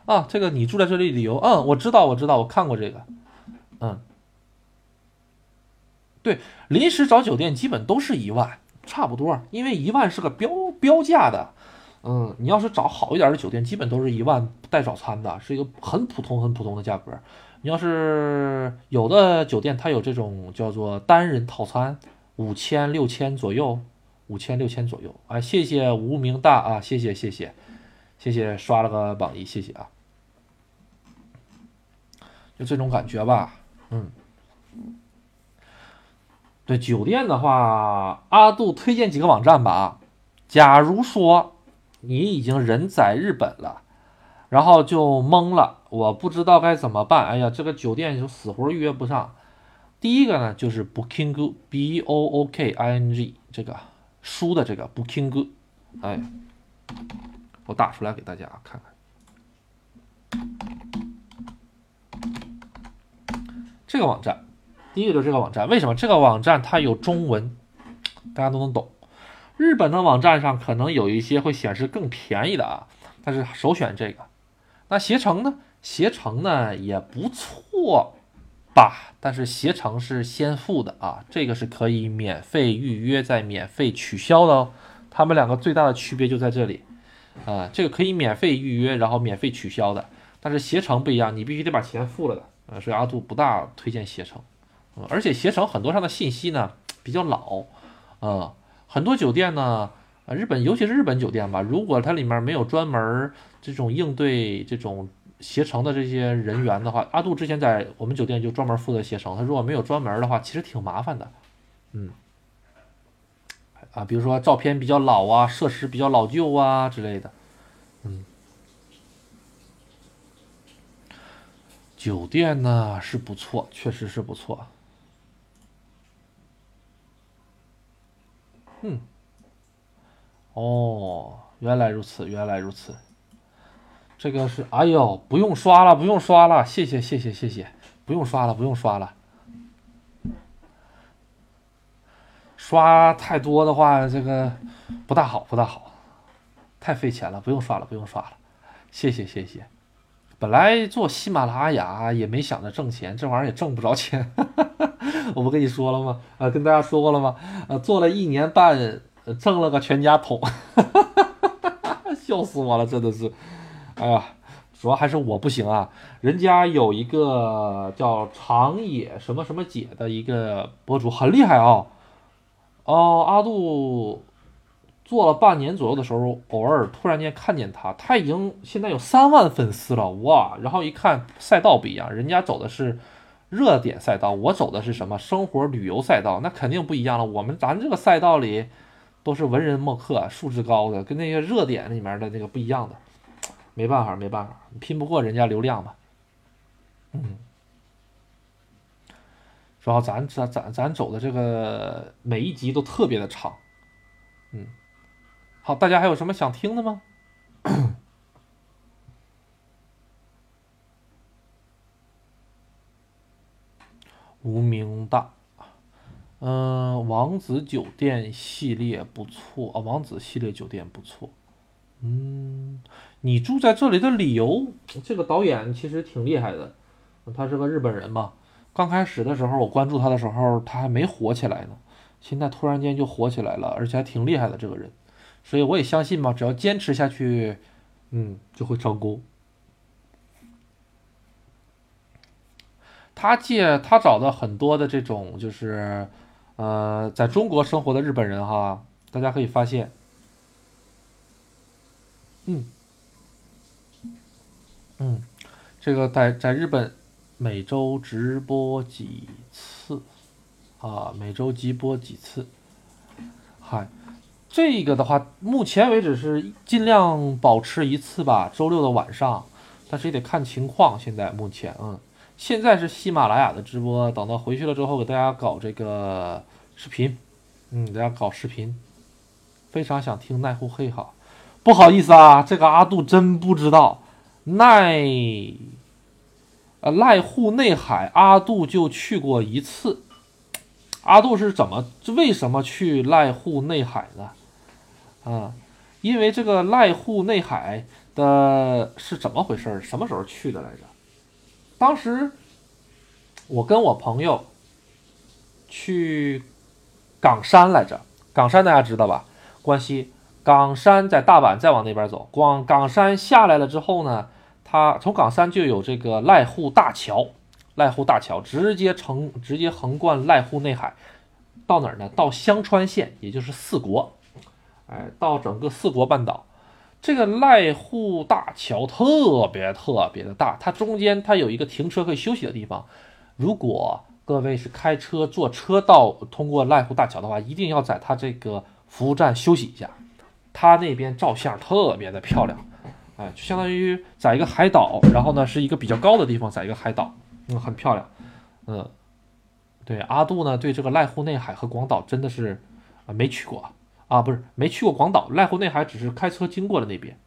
啊，这个你住在这里旅游，嗯，我知道我知道，我看过这个，嗯，对，临时找酒店基本都是一万，差不多，因为一万是个标标价的，嗯，你要是找好一点的酒店，基本都是一万带早餐的，是一个很普通很普通的价格。你要是有的酒店，它有这种叫做单人套餐，五千六千左右，五千六千左右。哎，谢谢无名大啊，谢谢谢谢谢谢刷了个榜一，谢谢啊，就这种感觉吧，嗯，对酒店的话，阿杜推荐几个网站吧。假如说你已经人在日本了。然后就懵了，我不知道该怎么办。哎呀，这个酒店就死活预约不上。第一个呢，就是 Booking，B O O K I N G，这个书的这个 Booking。哎，我打出来给大家看看。这个网站，第一个就是这个网站。为什么这个网站它有中文，大家都能懂？日本的网站上可能有一些会显示更便宜的啊，但是首选这个。那携程呢？携程呢也不错，吧，但是携程是先付的啊，这个是可以免费预约再免费取消的哦。他们两个最大的区别就在这里啊，这个可以免费预约，然后免费取消的，但是携程不一样，你必须得把钱付了的呃，所以阿杜不大推荐携程。嗯，而且携程很多上的信息呢比较老，啊，很多酒店呢，啊，日本尤其是日本酒店吧，如果它里面没有专门这种应对这种。携程的这些人员的话，阿杜之前在我们酒店就专门负责携程。他如果没有专门的话，其实挺麻烦的。嗯，啊，比如说照片比较老啊，设施比较老旧啊之类的。嗯，酒店呢是不错，确实是不错。嗯，哦，原来如此，原来如此。这个是，哎呦，不用刷了，不用刷了，谢谢，谢谢，谢谢，不用刷了，不用刷了。刷太多的话，这个不大好，不大好，太费钱了，不用刷了，不用刷了，谢谢，谢谢。本来做喜马拉雅也没想着挣钱，这玩意儿也挣不着钱。[LAUGHS] 我不跟你说了吗？啊，跟大家说过了吗？呃，做了一年半，挣了个全家桶，[LAUGHS] 笑死我了，真的是。哎呀，主要还是我不行啊！人家有一个叫长野什么什么姐的一个博主，很厉害啊。哦，阿杜做了半年左右的时候，偶尔突然间看见他，他已经现在有三万粉丝了哇！然后一看赛道不一样，人家走的是热点赛道，我走的是什么生活旅游赛道，那肯定不一样了。我们咱这个赛道里都是文人墨客，素质高的，跟那些热点里面的那个不一样的。没办法，没办法，拼不过人家流量嘛。嗯，主要咱咱咱咱走的这个每一集都特别的长。嗯，好，大家还有什么想听的吗？[COUGHS] 无名大，嗯，王子酒店系列不错啊，王子系列酒店不错。嗯，你住在这里的理由，这个导演其实挺厉害的，他是个日本人嘛。刚开始的时候我关注他的时候，他还没火起来呢，现在突然间就火起来了，而且还挺厉害的这个人，所以我也相信嘛，只要坚持下去，嗯，就会成功。他借他找的很多的这种就是，呃，在中国生活的日本人哈，大家可以发现。嗯，嗯，这个在在日本每周直播几次啊？每周直播几次？嗨，这个的话，目前为止是尽量保持一次吧，周六的晚上，但是也得看情况。现在目前，嗯，现在是喜马拉雅的直播，等到回去了之后，给大家搞这个视频，嗯，大家搞视频，非常想听奈户黑哈。不好意思啊，这个阿杜真不知道，奈，呃濑户内海，阿杜就去过一次。阿杜是怎么，为什么去濑户内海呢？啊，因为这个濑户内海的是怎么回事？什么时候去的来着？当时我跟我朋友去冈山来着，冈山大家知道吧？关西。冈山在大阪，再往那边走，广冈山下来了之后呢，它从港三就有这个濑户大桥，濑户大桥直接横直接横贯濑户内海，到哪儿呢？到香川县，也就是四国，哎，到整个四国半岛。这个濑户大桥特别特别的大，它中间它有一个停车可以休息的地方。如果各位是开车坐车到通过濑户大桥的话，一定要在它这个服务站休息一下。它那边照相特别的漂亮，哎，就相当于在一个海岛，然后呢是一个比较高的地方，在一个海岛，嗯，很漂亮，嗯，对，阿杜呢对这个濑户内海和广岛真的是啊没去过啊，不是没去过广岛，濑户内海只是开车经过了那边，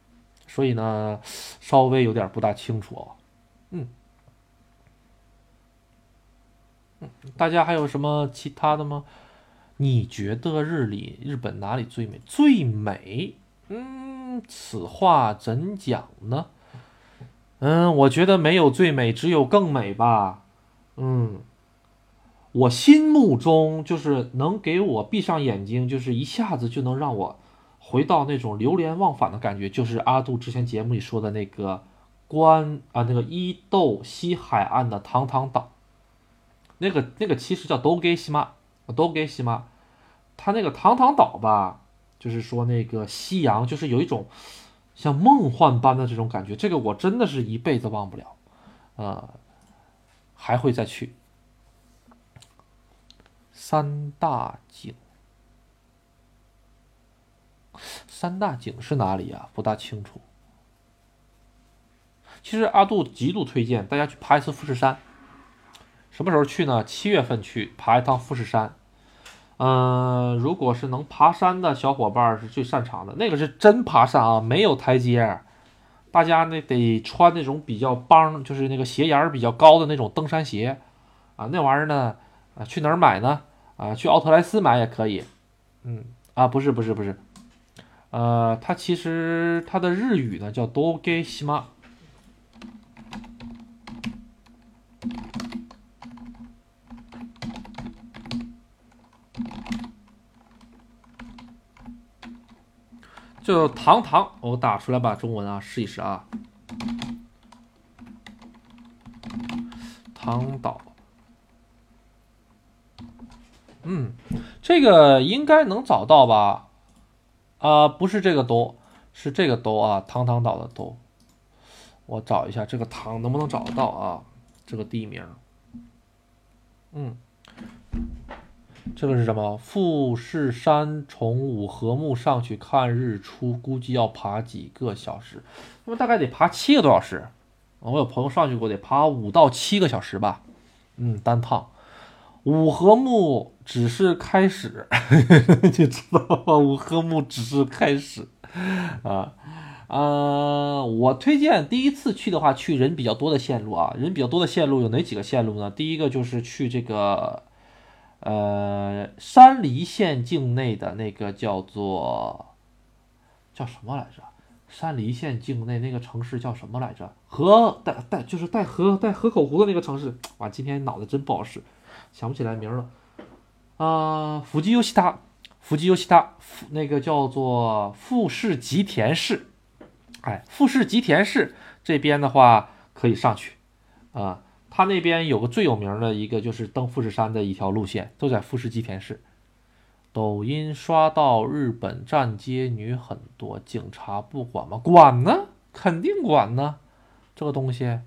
所以呢稍微有点不大清楚哦，嗯，嗯，大家还有什么其他的吗？你觉得日里日本哪里最美？最美？嗯，此话怎讲呢？嗯，我觉得没有最美，只有更美吧。嗯，我心目中就是能给我闭上眼睛，就是一下子就能让我回到那种流连忘返的感觉，就是阿杜之前节目里说的那个关啊，那个伊豆西海岸的堂堂岛，那个那个其实叫都给西马，都给西马，它那个堂堂岛吧，就是说那个夕阳，就是有一种像梦幻般的这种感觉，这个我真的是一辈子忘不了，啊。还会再去三大井，三大井是哪里呀？不大清楚。其实阿杜极度推荐大家去爬一次富士山。什么时候去呢？七月份去爬一趟富士山。嗯，如果是能爬山的小伙伴是最擅长的，那个是真爬山啊，没有台阶。大家呢得穿那种比较帮，就是那个鞋沿比较高的那种登山鞋，啊，那玩意儿呢，啊，去哪儿买呢？啊，去奥特莱斯买也可以。嗯，啊，不是不是不是，呃，它其实它的日语呢叫 Doge Shima。就堂堂，我打出来吧，中文啊，试一试啊。唐岛，嗯，这个应该能找到吧？啊，不是这个都，是这个都啊，堂堂岛的都。我找一下这个唐能不能找得到啊？这个地名，嗯。这个是什么？富士山从五合目上去看日出，估计要爬几个小时？那么大概得爬七个多小时。我有朋友上去过，得爬五到七个小时吧。嗯，单趟。五合目只是开始，[LAUGHS] 你知道吗？五合目只是开始。啊，呃，我推荐第一次去的话，去人比较多的线路啊。人比较多的线路有哪几个线路呢？第一个就是去这个。呃，山梨县境内的那个叫做叫什么来着？山梨县境内那个城市叫什么来着？河带带就是带河带河口湖的那个城市。哇，今天脑子真不好使，想不起来名了。啊，富吉优西塔，富吉优西塔，那个叫做富士吉田市。哎，富士吉田市这边的话可以上去啊。他那边有个最有名的一个，就是登富士山的一条路线，都在富士吉田市。抖音刷到日本站街女很多，警察不管吗？管呢，肯定管呢。这个东西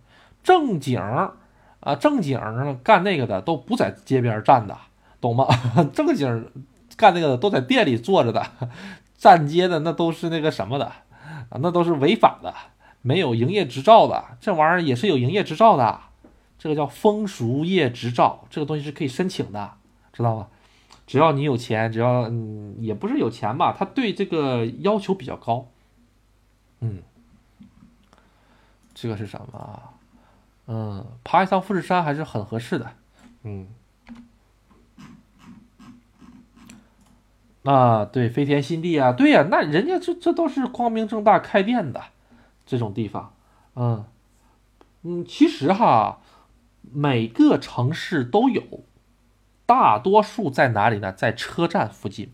正经啊，正经干那个的都不在街边站的，懂吗？[LAUGHS] 正经干那个的都在店里坐着的，站街的那都是那个什么的啊，那都是违法的，没有营业执照的。这玩意儿也是有营业执照的。这个叫风俗业执照，这个东西是可以申请的，知道吗？只要你有钱，只要嗯，也不是有钱吧，他对这个要求比较高。嗯，这个是什么？嗯，爬一趟富士山还是很合适的。嗯，啊，对，飞田新地啊，对呀，那人家这这都是光明正大开店的这种地方。嗯嗯，其实哈。每个城市都有，大多数在哪里呢？在车站附近。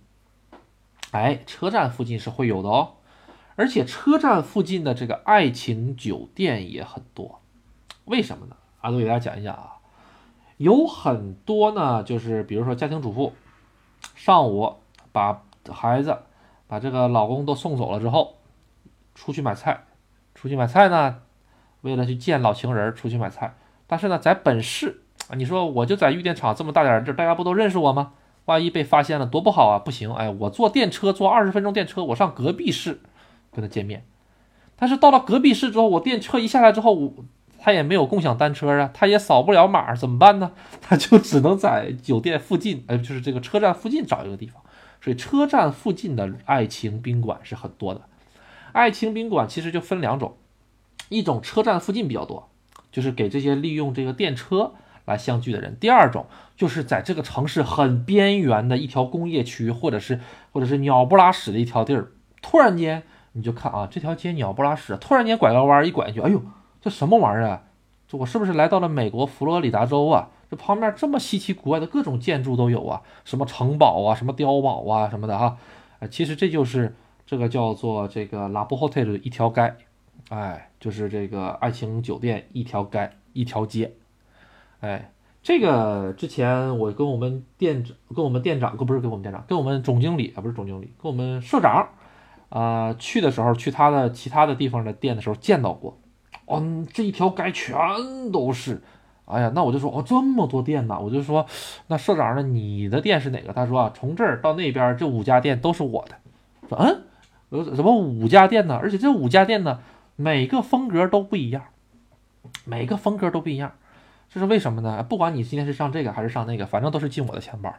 哎，车站附近是会有的哦，而且车站附近的这个爱情酒店也很多。为什么呢？阿杜给大家讲一讲啊，有很多呢，就是比如说家庭主妇，上午把孩子、把这个老公都送走了之后，出去买菜，出去买菜呢，为了去见老情人，出去买菜。但是呢，在本市，你说我就在玉电厂这么大点地儿，大家不都认识我吗？万一被发现了，多不好啊！不行，哎，我坐电车，坐二十分钟电车，我上隔壁市跟他见面。但是到了隔壁市之后，我电车一下来之后，我他也没有共享单车啊，他也扫不了码，怎么办呢？[LAUGHS] 他就只能在酒店附近，呃，就是这个车站附近找一个地方。所以车站附近的爱情宾馆是很多的。爱情宾馆其实就分两种，一种车站附近比较多。就是给这些利用这个电车来相聚的人。第二种就是在这个城市很边缘的一条工业区，或者是或者是鸟不拉屎的一条地儿，突然间你就看啊，这条街鸟不拉屎，突然间拐个弯一拐进去，哎呦，这什么玩意儿啊？这我是不是来到了美国佛罗里达州啊？这旁边这么稀奇古怪的各种建筑都有啊，什么城堡啊，什么碉堡啊，什么的哈。哎，其实这就是这个叫做这个拉布 hotel 的一条街，哎，就是这个爱情酒店一条街一条街，哎。这个之前我跟我们店长、跟我们店长，不是跟我们店长，跟我们总经理啊，不是总经理，跟我们社长，啊，去的时候去他的其他的地方的店的时候见到过，哦，这一条街全都是，哎呀，那我就说哦，这么多店呢，我就说，那社长呢，你的店是哪个？他说啊，从这儿到那边这五家店都是我的。说嗯，呃，什么五家店呢？而且这五家店呢，每个风格都不一样，每个风格都不一样。这是为什么呢？不管你今天是上这个还是上那个，反正都是进我的钱包，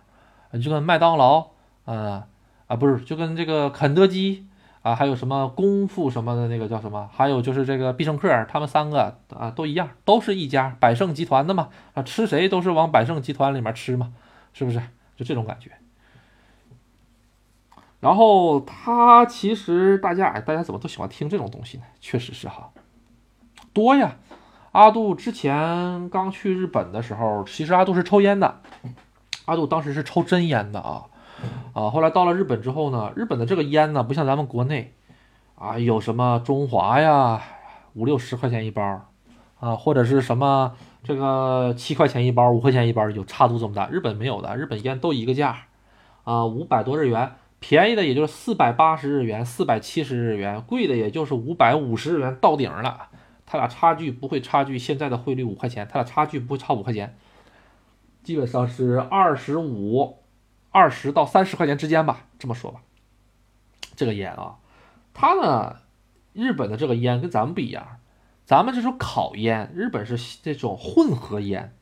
就跟麦当劳，啊啊不是，就跟这个肯德基啊，还有什么功夫什么的那个叫什么，还有就是这个必胜客，他们三个啊都一样，都是一家百胜集团的嘛，啊吃谁都是往百胜集团里面吃嘛，是不是？就这种感觉。然后他其实大家哎，大家怎么都喜欢听这种东西呢？确实是哈，多呀。阿杜之前刚去日本的时候，其实阿杜是抽烟的。阿杜当时是抽真烟的啊啊！后来到了日本之后呢，日本的这个烟呢，不像咱们国内啊，有什么中华呀，五六十块钱一包啊，或者是什么这个七块钱一包、五块钱一包，有差度这么大。日本没有的，日本烟都一个价啊，五百多日元，便宜的也就是四百八十日元、四百七十日元，贵的也就是五百五十日元到顶了。它俩差距不会差距现在的汇率五块钱，它俩差距不会差五块钱，基本上是二十五、二十到三十块钱之间吧。这么说吧，这个烟啊，它呢，日本的这个烟跟咱们不一样，咱们这种烤烟，日本是这种混合烟。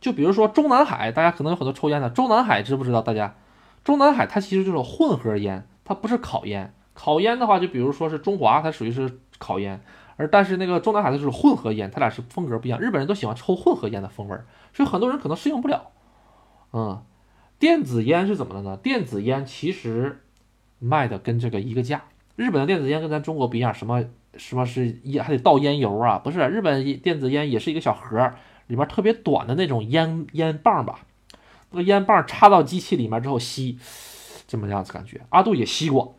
就比如说中南海，大家可能有很多抽烟的，中南海知不知道？大家，中南海它其实就是混合烟，它不是烤烟。烤烟的话，就比如说是中华，它属于是烤烟。而但是那个中南海的就是混合烟，它俩是风格不一样。日本人都喜欢抽混合烟的风味，所以很多人可能适应不了。嗯，电子烟是怎么的呢？电子烟其实卖的跟这个一个价。日本的电子烟跟咱中国不一样，什么什么是烟还得倒烟油啊？不是，日本电子烟也是一个小盒，里面特别短的那种烟烟棒吧。那个烟棒插到机器里面之后吸，这么样子感觉。阿杜也吸过。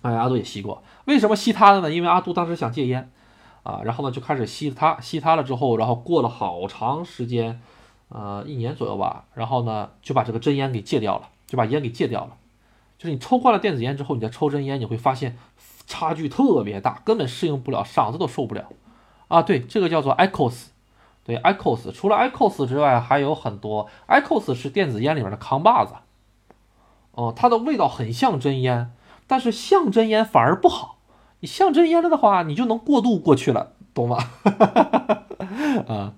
哎，阿杜也吸过，为什么吸它的呢？因为阿杜当时想戒烟，啊，然后呢就开始吸它，吸它了之后，然后过了好长时间，呃，一年左右吧，然后呢就把这个真烟给戒掉了，就把烟给戒掉了。就是你抽惯了电子烟之后，你再抽真烟，你会发现差距特别大，根本适应不了，嗓子都受不了。啊，对，这个叫做 echoes 对，IQOS，除了 IQOS 之外，还有很多，IQOS 是电子烟里面的扛把子，哦，它的味道很像真烟。但是像真烟反而不好，你像真烟了的话，你就能过渡过去了，懂吗？[LAUGHS] 啊，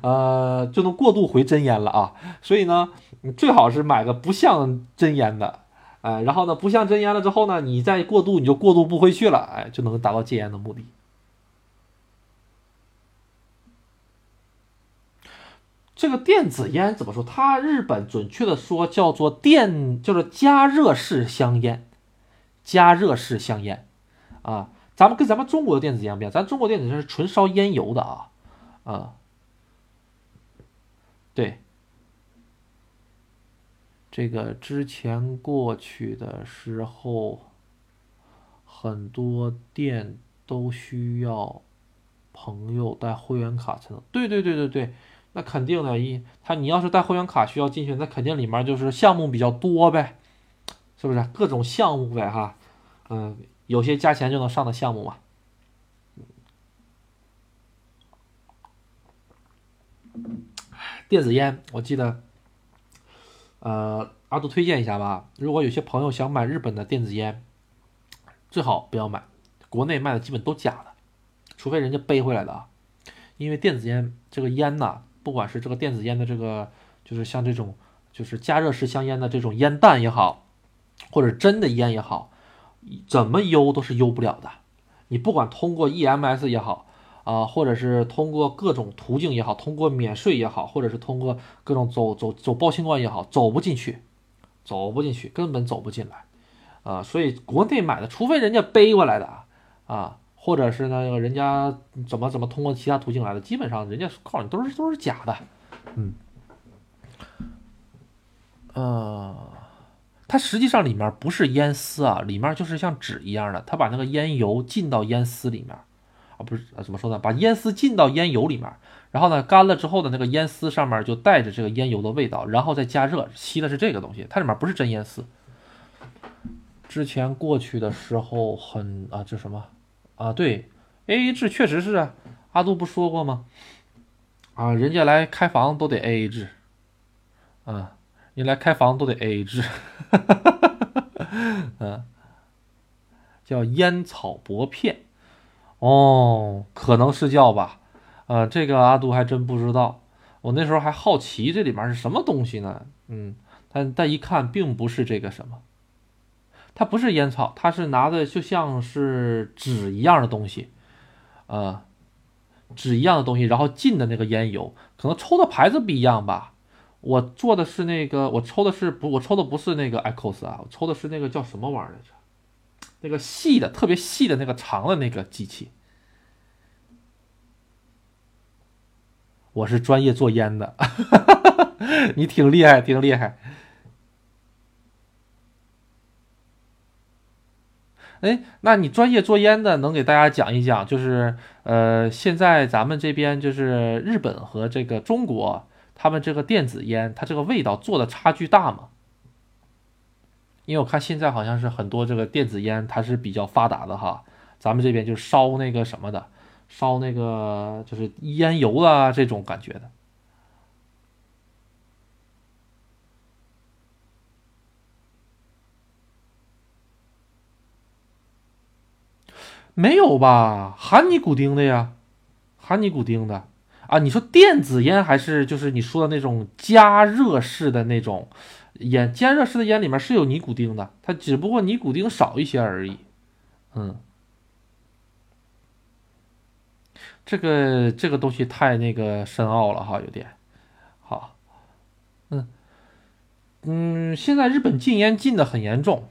呃，就能过渡回真烟了啊。所以呢，你最好是买个不像真烟的，哎，然后呢，不像真烟了之后呢，你再过渡，你就过渡不回去了，哎，就能达到戒烟的目的。这个电子烟怎么说？它日本准确的说叫做电，就是加热式香烟。加热式香烟，啊，咱们跟咱们中国的电子烟不一样，咱中国电子烟是纯烧烟油的啊，啊，对，这个之前过去的时候，很多店都需要朋友带会员卡才能，对对对对对，那肯定的，一他你要是带会员卡需要进去，那肯定里面就是项目比较多呗。是不是各种项目呗哈？嗯，有些加钱就能上的项目嘛。电子烟，我记得，呃，阿杜推荐一下吧。如果有些朋友想买日本的电子烟，最好不要买，国内卖的基本都假的，除非人家背回来的啊。因为电子烟这个烟呐，不管是这个电子烟的这个，就是像这种，就是加热式香烟的这种烟弹也好。或者真的烟也好，怎么邮都是邮不了的。你不管通过 EMS 也好啊，或者是通过各种途径也好，通过免税也好，或者是通过各种走走走报清关也好，走不进去，走不进去，根本走不进来啊。所以国内买的，除非人家背过来的啊，或者是那个人家怎么怎么通过其他途径来的，基本上人家告诉你都是都是假的嗯，呃，它实际上里面不是烟丝啊，里面就是像纸一样的，它把那个烟油浸到烟丝里面，啊，不是啊，怎么说呢？把烟丝浸到烟油里面，然后呢，干了之后的那个烟丝上面就带着这个烟油的味道，然后再加热，吸的是这个东西，它里面不是真烟丝。之前过去的时候很啊，这什么啊？对，A A 制确实是啊，阿杜不说过吗？啊，人家来开房都得 A A 制，啊，你来开房都得 A A 制，哈哈哈哈哈嗯，叫烟草薄片，哦，可能是叫吧，啊，这个阿杜还真不知道，我那时候还好奇这里面是什么东西呢，嗯，但但一看并不是这个什么。它不是烟草，它是拿的就像是纸一样的东西，呃，纸一样的东西，然后浸的那个烟油，可能抽的牌子不一样吧。我做的是那个，我抽的是不，我抽的不是那个 Echos 啊，我抽的是那个叫什么玩意儿来着？那个细的，特别细的那个长的那个机器。我是专业做烟的，[LAUGHS] 你挺厉害，挺厉害。哎，那你专业做烟的，能给大家讲一讲，就是呃，现在咱们这边就是日本和这个中国，他们这个电子烟，它这个味道做的差距大吗？因为我看现在好像是很多这个电子烟，它是比较发达的哈，咱们这边就烧那个什么的，烧那个就是烟油啊这种感觉的。没有吧？含尼古丁的呀，含尼古丁的啊！你说电子烟还是就是你说的那种加热式的那种烟？加热式的烟里面是有尼古丁的，它只不过尼古丁少一些而已。嗯，这个这个东西太那个深奥了哈，有点好。嗯嗯，现在日本禁烟禁的很严重。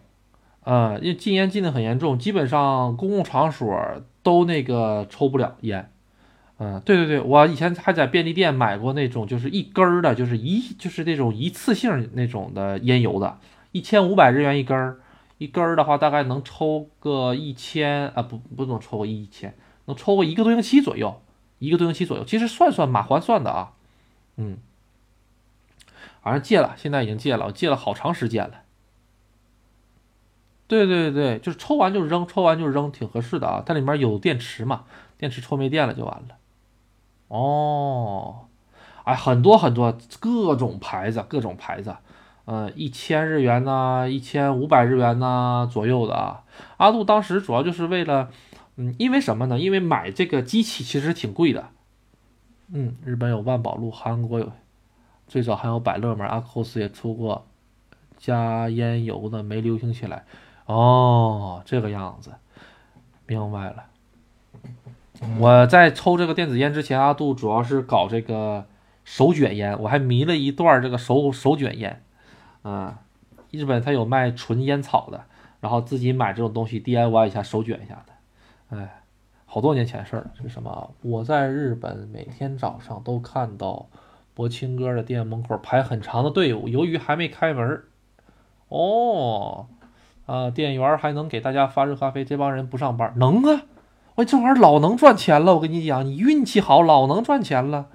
呃，因为禁烟禁的很严重，基本上公共场所都那个抽不了烟。嗯，对对对，我以前还在便利店买过那种，就是一根儿的，就是一就是那种一次性那种的烟油的，一千五百日元一根儿，一根儿的话大概能抽个一千啊，不不能抽个一千，能抽个一个多星期左右，一个多星期左右，其实算算蛮划算的啊。嗯，反正戒了，现在已经戒了，我戒了好长时间了。对对对，就是抽完就扔，抽完就扔，挺合适的啊。它里面有电池嘛，电池抽没电了就完了。哦，哎，很多很多各种牌子，各种牌子，嗯，一千日元呐，一千五百日元呐左右的啊。阿杜当时主要就是为了，嗯，因为什么呢？因为买这个机器其实挺贵的。嗯，日本有万宝路，韩国有，最早还有百乐门，阿 cos 也出过加烟油的，没流行起来。哦，这个样子，明白了。我在抽这个电子烟之前，阿杜主要是搞这个手卷烟，我还迷了一段这个手手卷烟。嗯，日本他有卖纯烟草的，然后自己买这种东西 DIY 一下手卷一下的。哎，好多年前事儿了。是什么？我在日本每天早上都看到博清哥的店门口排很长的队伍，由于还没开门。哦。啊，店员还能给大家发热咖啡，这帮人不上班能啊？喂，这玩意儿老能赚钱了，我跟你讲，你运气好，老能赚钱了。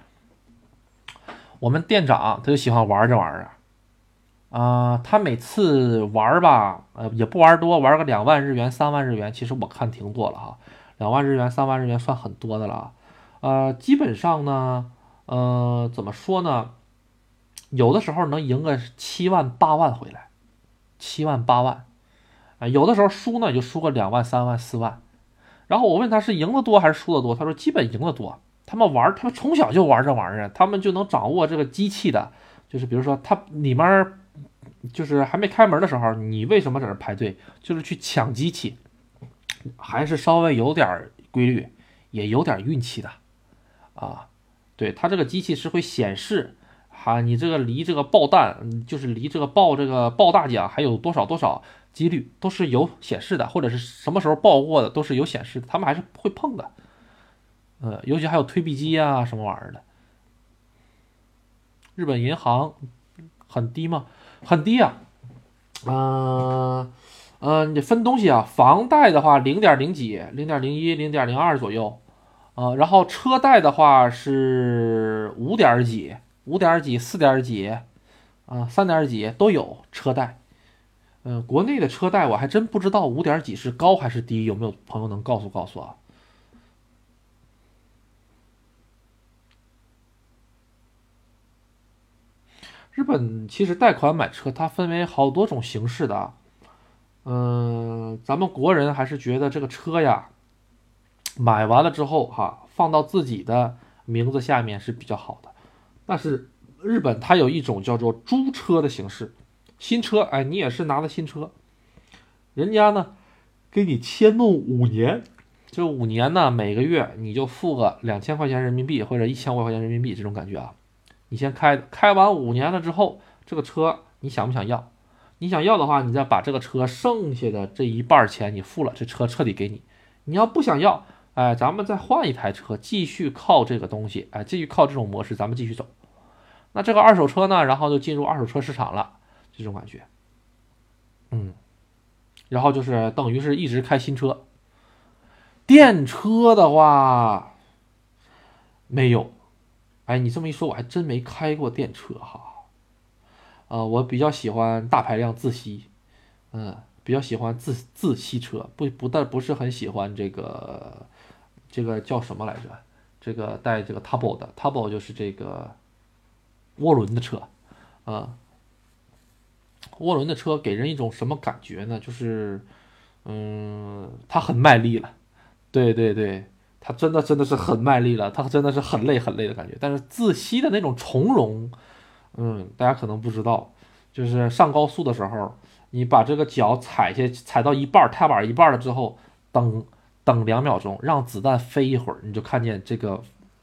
我们店长他就喜欢玩这玩意儿啊，他每次玩吧，呃，也不玩多，玩个两万日元、三万日元，其实我看挺多了哈，两万日元、三万日元算很多的了。呃，基本上呢，呃，怎么说呢？有的时候能赢个七万、八万回来，七万、八万。啊，有的时候输呢，也就输个两万、三万、四万。然后我问他是赢的多还是输的多，他说基本赢的多。他们玩，他们从小就玩这玩意儿，他们就能掌握这个机器的，就是比如说他里面就是还没开门的时候，你为什么在这排队？就是去抢机器，还是稍微有点规律，也有点运气的啊。对他这个机器是会显示，哈，你这个离这个爆弹，就是离这个爆这个爆大奖还有多少多少。几率都是有显示的，或者是什么时候爆过的都是有显示的，他们还是会碰的。呃，尤其还有推币机啊什么玩意儿的。日本银行很低吗？很低啊。嗯嗯，你分东西啊，房贷的话零点零几，零点零一，零点零二左右，啊，然后车贷的话是五点几，五点几，四点几，啊，三点几都有车贷。嗯，国内的车贷我还真不知道五点几是高还是低，有没有朋友能告诉告诉啊？日本其实贷款买车，它分为好多种形式的啊。嗯，咱们国人还是觉得这个车呀，买完了之后哈，放到自己的名字下面是比较好的。但是日本它有一种叫做租车的形式，新车，哎，你也是拿的新车，人家呢给你签弄五年，这五年呢每个月你就付个两千块钱人民币或者一千块钱人民币这种感觉啊。你先开，开完五年了之后，这个车你想不想要？你想要的话，你再把这个车剩下的这一半钱你付了，这车彻底给你。你要不想要，哎，咱们再换一台车，继续靠这个东西，哎，继续靠这种模式，咱们继续走。那这个二手车呢，然后就进入二手车市场了，这种感觉。嗯，然后就是等于是一直开新车。电车的话，没有。哎，你这么一说，我还真没开过电车哈。呃，我比较喜欢大排量自吸，嗯，比较喜欢自自吸车，不不但不是很喜欢这个这个叫什么来着？这个带这个 turbo 的 turbo 就是这个涡轮的车，啊，涡轮的车给人一种什么感觉呢？就是，嗯，它很卖力了，对对对。它真的真的是很卖力了，它真的是很累很累的感觉。但是自吸的那种从容，嗯，大家可能不知道，就是上高速的时候，你把这个脚踩下踩到一半，踏板一半了之后，等等两秒钟，让子弹飞一会儿，你就看见这个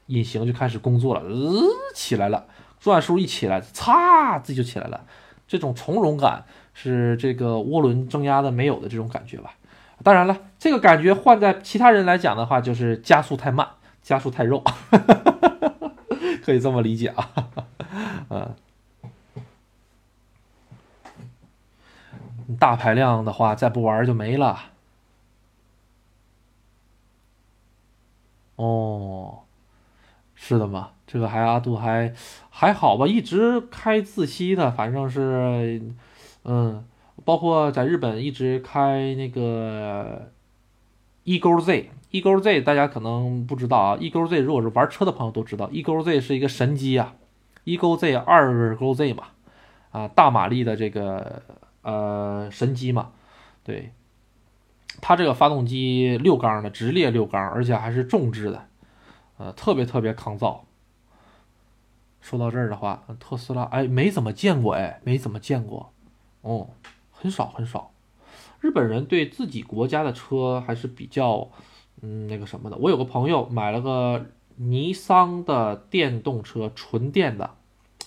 引擎就开始工作了，呃，起来了，转速一起来，擦，自己就起来了。这种从容感是这个涡轮增压的没有的这种感觉吧。当然了，这个感觉换在其他人来讲的话，就是加速太慢，加速太肉，[LAUGHS] 可以这么理解啊。嗯，大排量的话，再不玩就没了。哦，是的吗，这个还阿杜还还好吧，一直开自吸的，反正是，嗯。包括在日本一直开那个 E 勾 Z，E 勾 Z 大家可能不知道啊，E 勾 Z 如果是玩车的朋友都知道，E 勾 Z 是一个神机啊，E 勾 Z 二勾 Z 嘛，啊大马力的这个呃神机嘛，对，它这个发动机六缸的直列六缸，而且还是重置的，呃特别特别抗造。说到这儿的话，特斯拉哎没怎么见过哎没怎么见过，哦。很少很少，日本人对自己国家的车还是比较，嗯，那个什么的。我有个朋友买了个尼桑的电动车，纯电的，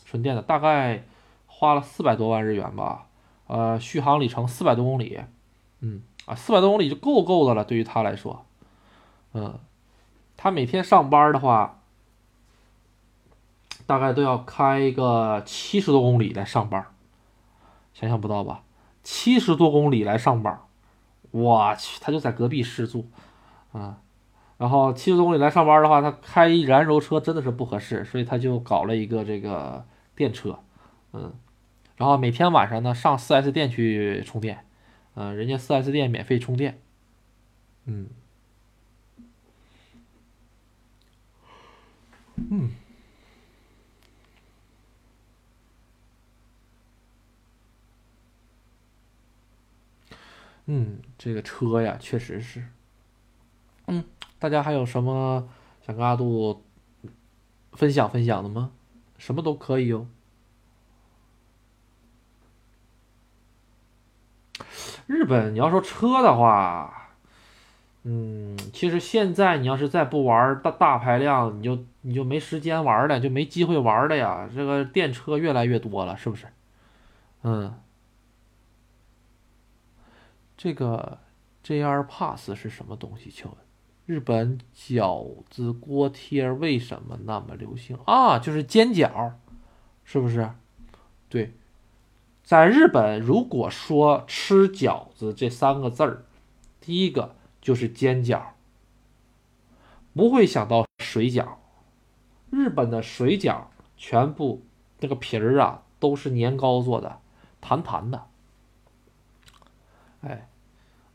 纯电的，大概花了四百多万日元吧，呃，续航里程四百多公里，嗯，啊，四百多公里就够够的了，对于他来说，嗯，他每天上班的话，大概都要开个七十多公里来上班，想象不到吧？七十多公里来上班，我去，他就在隔壁市住，啊，然后七十多公里来上班的话，他开燃油车真的是不合适，所以他就搞了一个这个电车，嗯，然后每天晚上呢上 4S 店去充电，嗯，人家 4S 店免费充电，嗯，嗯。嗯，这个车呀，确实是。嗯，大家还有什么想跟阿杜分享分享的吗？什么都可以哟。日本，你要说车的话，嗯，其实现在你要是再不玩大大排量，你就你就没时间玩了，就没机会玩了呀。这个电车越来越多了，是不是？嗯。这个 JR Pass 是什么东西？请问，日本饺子锅贴为什么那么流行啊？就是煎饺，是不是？对，在日本，如果说吃饺子这三个字儿，第一个就是煎饺，不会想到水饺。日本的水饺全部那个皮儿啊都是年糕做的，弹弹的。哎，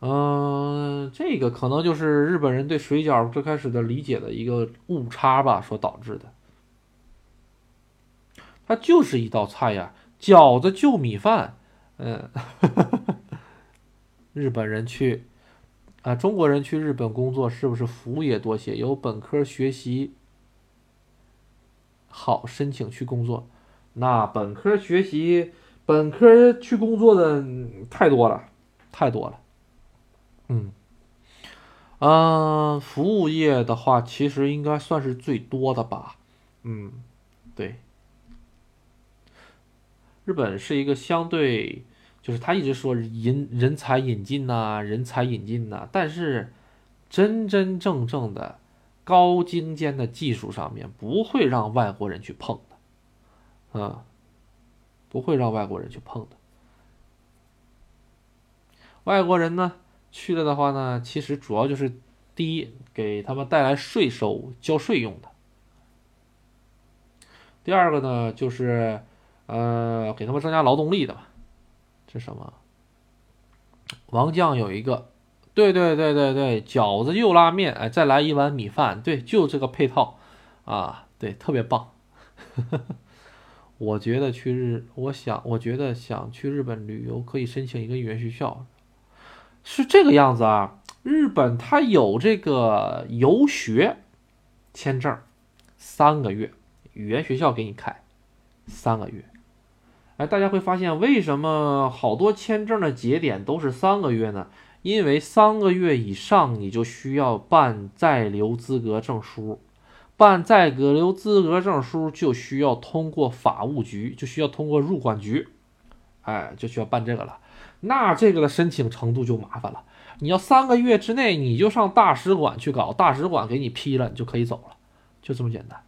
嗯，这个可能就是日本人对水饺最开始的理解的一个误差吧，所导致的。它就是一道菜呀，饺子就米饭。嗯，[LAUGHS] 日本人去啊，中国人去日本工作是不是服务业多些？有本科学习好申请去工作，那本科学习本科去工作的太多了，太多了。嗯，嗯，服务业的话，其实应该算是最多的吧。嗯，对。日本是一个相对，就是他一直说引人才引进呐，人才引进呐，但是真真正正的高精尖的技术上面不会让外国人去碰的，啊，不会让外国人去碰的。外国人呢去了的话呢，其实主要就是第一给他们带来税收交税用的，第二个呢就是。呃，给他们增加劳动力的嘛，这什么？王将有一个，对对对对对，饺子又拉面，哎，再来一碗米饭，对，就这个配套啊，对，特别棒。[LAUGHS] 我觉得去日，我想，我觉得想去日本旅游，可以申请一个语言学校，是这个样子啊。日本它有这个游学签证，三个月，语言学校给你开三个月。哎，大家会发现为什么好多签证的节点都是三个月呢？因为三个月以上你就需要办在留资格证书，办在留资格证书就需要通过法务局，就需要通过入管局，哎，就需要办这个了。那这个的申请程度就麻烦了。你要三个月之内你就上大使馆去搞，大使馆给你批了，你就可以走了，就这么简单。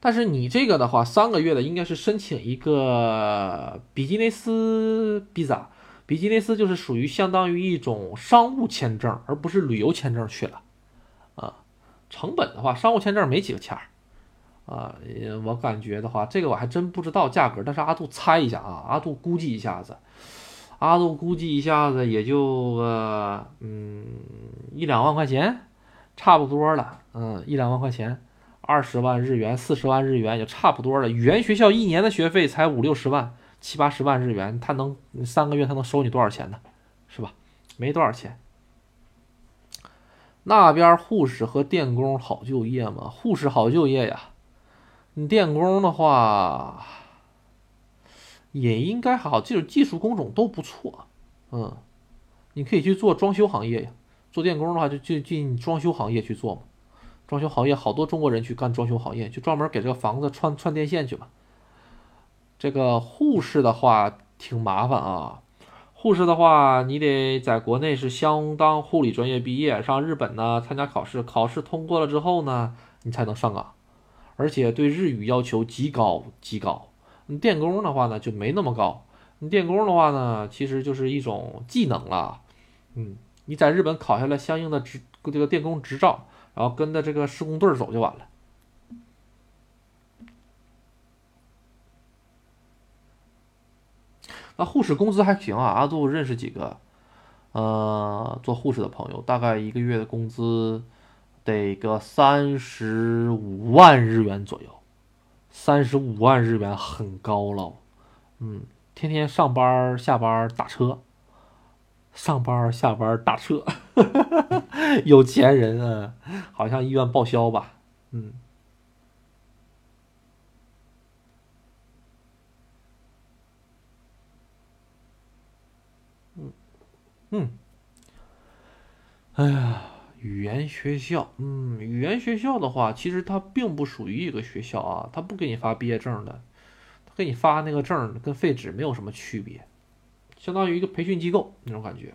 但是你这个的话，三个月的应该是申请一个比基尼斯 visa，比基尼斯就是属于相当于一种商务签证，而不是旅游签证去了，啊，成本的话，商务签证没几个钱儿，啊，我感觉的话，这个我还真不知道价格，但是阿杜猜一下啊，阿杜估计一下子，阿杜估计一下子也就个嗯一两万块钱，差不多了，嗯，一两万块钱。二十万日元，四十万日元也差不多了。语言学校一年的学费才五六十万，七八十万日元，他能三个月他能收你多少钱呢？是吧？没多少钱。那边护士和电工好就业吗？护士好就业呀。你电工的话也应该还好，这种技术工种都不错。嗯，你可以去做装修行业呀。做电工的话就就进装修行业去做嘛。装修行业好多中国人去干装修行业，就专门给这个房子串串电线去嘛。这个护士的话挺麻烦啊，护士的话你得在国内是相当护理专业毕业，上日本呢参加考试，考试通过了之后呢，你才能上岗，而且对日语要求极高极高。电工的话呢就没那么高，电工的话呢其实就是一种技能了，嗯，你在日本考下来相应的执这个电工执照。然后跟着这个施工队走就完了。那护士工资还行啊，阿杜认识几个，呃，做护士的朋友，大概一个月的工资得个三十五万日元左右，三十五万日元很高了，嗯，天天上班下班打车。上班下班打车，[LAUGHS] 有钱人啊，好像医院报销吧，嗯，嗯嗯，哎呀，语言学校，嗯，语言学校的话，其实它并不属于一个学校啊，它不给你发毕业证的，它给你发那个证跟废纸没有什么区别。相当于一个培训机构那种感觉，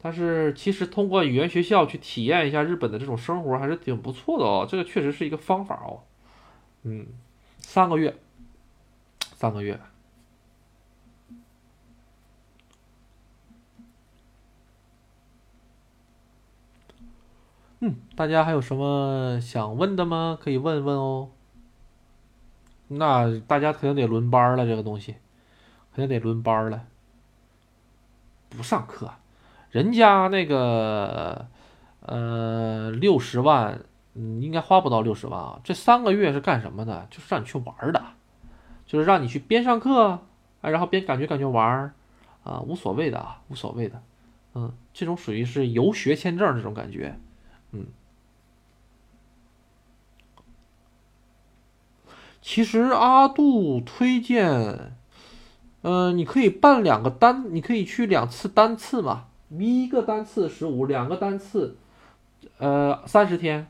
但是其实通过语言学校去体验一下日本的这种生活还是挺不错的哦。这个确实是一个方法哦。嗯，三个月，三个月。嗯，大家还有什么想问的吗？可以问问哦。那大家肯定得轮班了，这个东西肯定得轮班了。不上课，人家那个呃六十万，嗯，应该花不到六十万啊。这三个月是干什么的？就是让你去玩的，就是让你去边上课，哎，然后边感觉感觉玩啊，无所谓的啊，无所谓的。嗯，这种属于是游学签证这种感觉，嗯。其实阿杜推荐，呃，你可以办两个单，你可以去两次单次嘛，一个单次十五，两个单次，呃，三十天，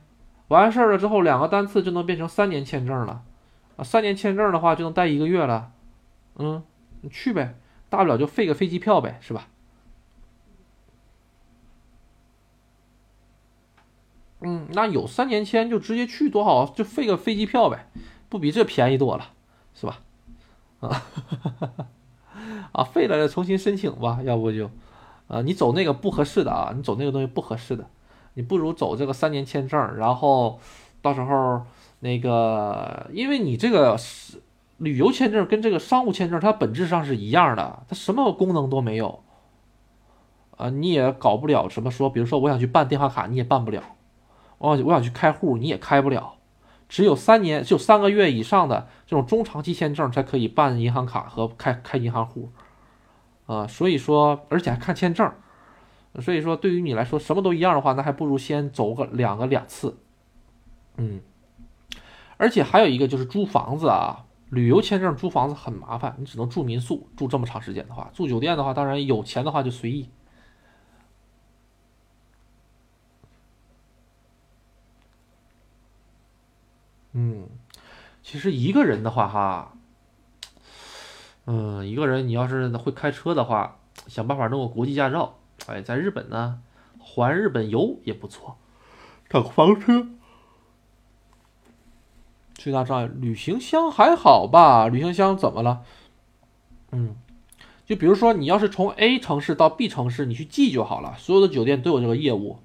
完事儿了之后，两个单次就能变成三年签证了，啊，三年签证的话就能待一个月了，嗯，你去呗，大不了就费个飞机票呗，是吧？嗯，那有三年签就直接去多好，就费个飞机票呗。不比这便宜多了，是吧？啊，[LAUGHS] 啊，废了重新申请吧，要不就，啊，你走那个不合适的啊，你走那个东西不合适的，你不如走这个三年签证，然后到时候那个，因为你这个是旅游签证跟这个商务签证，它本质上是一样的，它什么功能都没有，啊，你也搞不了什么说，比如说我想去办电话卡，你也办不了，我我想去开户，你也开不了。只有三年，就三个月以上的这种中长期签证才可以办银行卡和开开银行户，啊，所以说，而且还看签证，所以说对于你来说什么都一样的话，那还不如先走个两个两次，嗯，而且还有一个就是租房子啊，旅游签证租房子很麻烦，你只能住民宿，住这么长时间的话，住酒店的话，当然有钱的话就随意。嗯，其实一个人的话，哈，嗯，一个人你要是会开车的话，想办法弄个国际驾照，哎，在日本呢，环日本游也不错，找个房车。最大障碍，旅行箱还好吧？旅行箱怎么了？嗯，就比如说你要是从 A 城市到 B 城市，你去寄就好了，所有的酒店都有这个业务。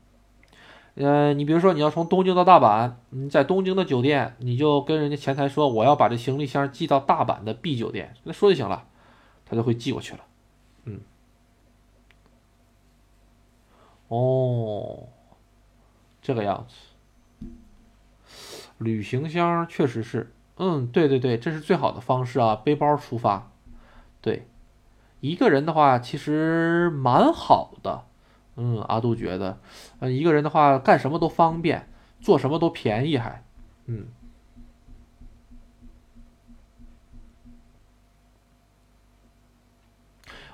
呃，你比如说你要从东京到大阪，你在东京的酒店，你就跟人家前台说我要把这行李箱寄到大阪的 B 酒店，那说就行了，他就会寄过去了。嗯，哦，这个样子，旅行箱确实是，嗯，对对对，这是最好的方式啊，背包出发，对，一个人的话其实蛮好的。嗯，阿杜觉得，嗯，一个人的话干什么都方便，做什么都便宜，还，嗯，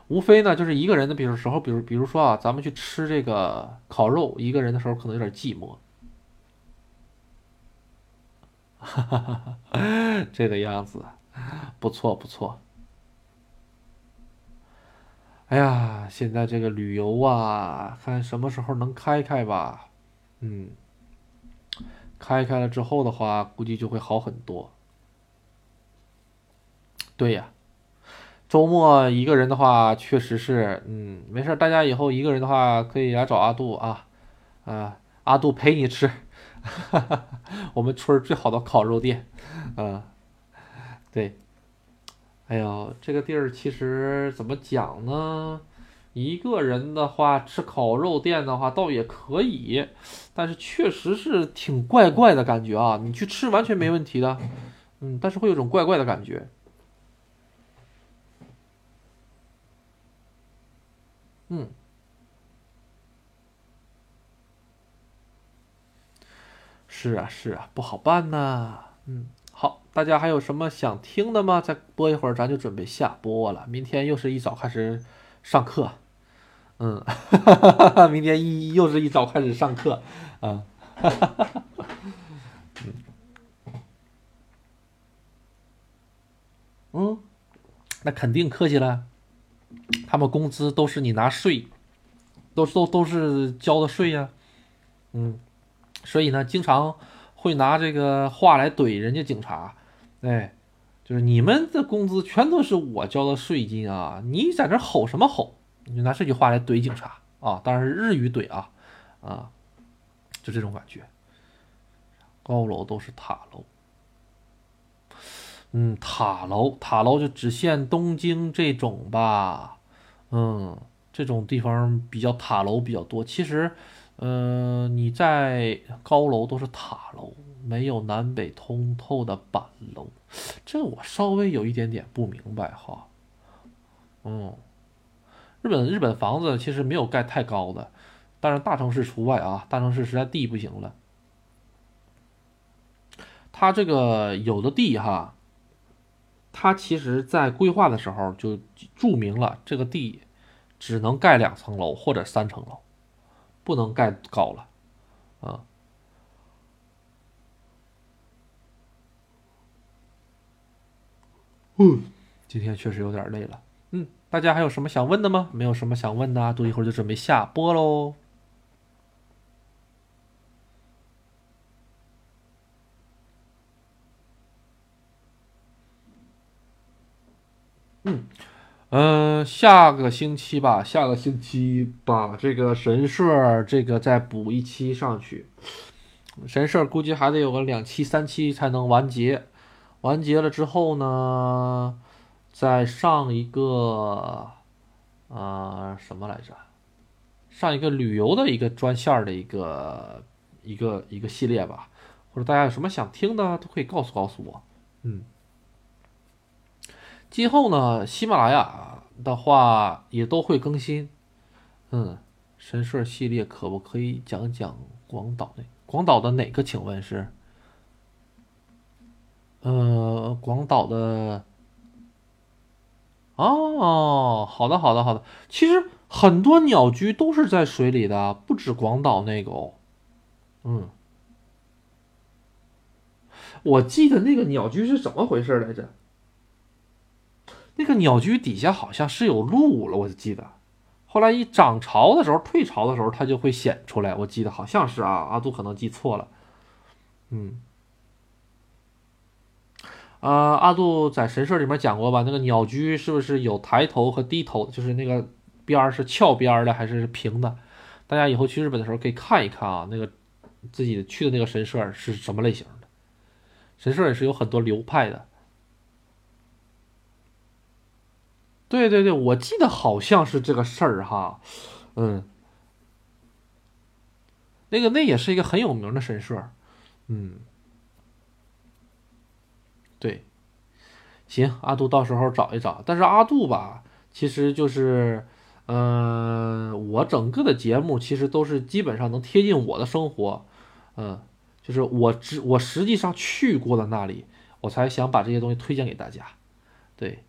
无非呢就是一个人的，比如时候，比如比如说啊，咱们去吃这个烤肉，一个人的时候可能有点寂寞，哈哈哈哈，这个样子，不错不错。哎呀，现在这个旅游啊，看什么时候能开开吧。嗯，开开了之后的话，估计就会好很多。对呀，周末一个人的话，确实是，嗯，没事，大家以后一个人的话，可以来找阿杜啊，啊，阿杜陪你吃，哈哈哈我们村最好的烤肉店，嗯，对。哎呦，这个地儿其实怎么讲呢？一个人的话吃烤肉店的话倒也可以，但是确实是挺怪怪的感觉啊。你去吃完全没问题的，嗯，但是会有种怪怪的感觉。嗯，是啊是啊，不好办呐。嗯。大家还有什么想听的吗？再播一会儿，咱就准备下播了。明天又是一早开始上课，嗯，[LAUGHS] 明天一又是一早开始上课，啊，[LAUGHS] 嗯，那肯定客气了，他们工资都是你拿税，都都都是交的税呀，嗯，所以呢，经常。会拿这个话来怼人家警察，哎，就是你们的工资全都是我交的税金啊！你在这吼什么吼？你就拿这句话来怼警察啊！当然是日语怼啊啊，就这种感觉。高楼都是塔楼，嗯，塔楼塔楼就只限东京这种吧，嗯，这种地方比较塔楼比较多。其实，嗯，你在高楼都是塔楼，没有南北通透的板楼，这我稍微有一点点不明白哈。嗯，日本日本房子其实没有盖太高的，但是大城市除外啊，大城市实在地不行了。它这个有的地哈，它其实在规划的时候就注明了，这个地只能盖两层楼或者三层楼，不能盖高了，啊。嗯，嗯今天确实有点累了。嗯，大家还有什么想问的吗？没有什么想问的，都一会儿就准备下播喽。嗯，嗯，下个星期吧，下个星期把这个神社这个再补一期上去。神社估计还得有个两期、三期才能完结。完结了之后呢，再上一个，啊，什么来着？上一个旅游的一个专线的一个一个一个系列吧。或者大家有什么想听的，都可以告诉告诉我。嗯。今后呢，喜马拉雅的话也都会更新。嗯，神社系列可不可以讲讲广岛的？广岛的哪个？请问是？呃，广岛的。哦，好的，好的，好的。其实很多鸟居都是在水里的，不止广岛那个哦。嗯，我记得那个鸟居是怎么回事来着？那个鸟居底下好像是有路了，我就记得，后来一涨潮的时候、退潮的时候，它就会显出来。我记得好像是啊，阿杜可能记错了。嗯，啊，阿杜在神社里面讲过吧？那个鸟居是不是有抬头和低头？就是那个边是翘边的还是平的？大家以后去日本的时候可以看一看啊，那个自己去的那个神社是什么类型的？神社也是有很多流派的。对对对，我记得好像是这个事儿哈，嗯，那个那也是一个很有名的神社，嗯，对，行，阿杜到时候找一找。但是阿杜吧，其实就是，嗯，我整个的节目其实都是基本上能贴近我的生活，嗯，就是我只我实际上去过的那里，我才想把这些东西推荐给大家，对。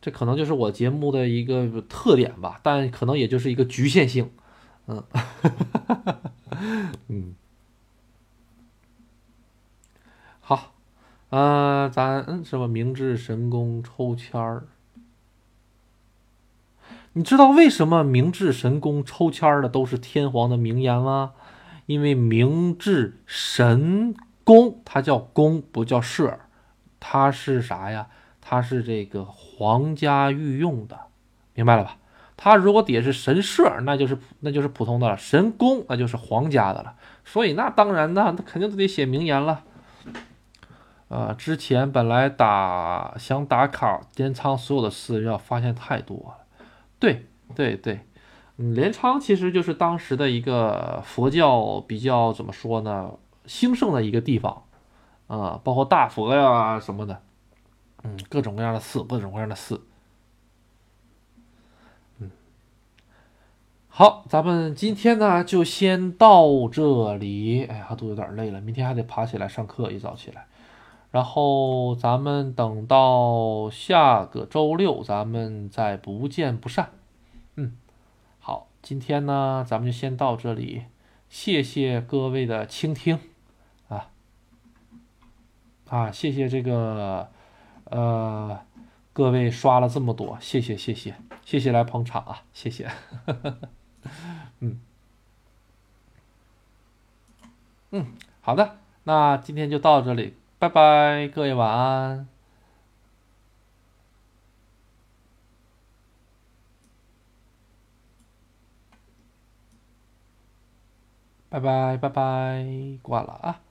这可能就是我节目的一个特点吧，但可能也就是一个局限性，嗯，[LAUGHS] 嗯，好，呃，咱嗯什么明治神宫抽签儿？你知道为什么明治神宫抽签儿的都是天皇的名言吗？因为明治神宫它叫宫不叫社，它是啥呀？它是这个皇家御用的，明白了吧？它如果底下是神社，那就是那就是普通的了；神宫那就是皇家的了。所以那当然呢，那肯定都得写名言了。呃，之前本来打想打卡镰仓所有的寺庙，发现太多了。对对对，嗯，镰仓其实就是当时的一个佛教比较怎么说呢，兴盛的一个地方啊，包括大佛呀什么的。嗯，各种各样的寺，各种各样的寺。嗯，好，咱们今天呢就先到这里。哎呀，都有点累了，明天还得爬起来上课，一早起来。然后咱们等到下个周六，咱们再不见不散。嗯，好，今天呢咱们就先到这里，谢谢各位的倾听啊啊，谢谢这个。呃，各位刷了这么多，谢谢谢谢谢谢来捧场啊，谢谢，[LAUGHS] 嗯嗯，好的，那今天就到这里，拜拜，各位晚安。拜拜拜拜，挂了啊。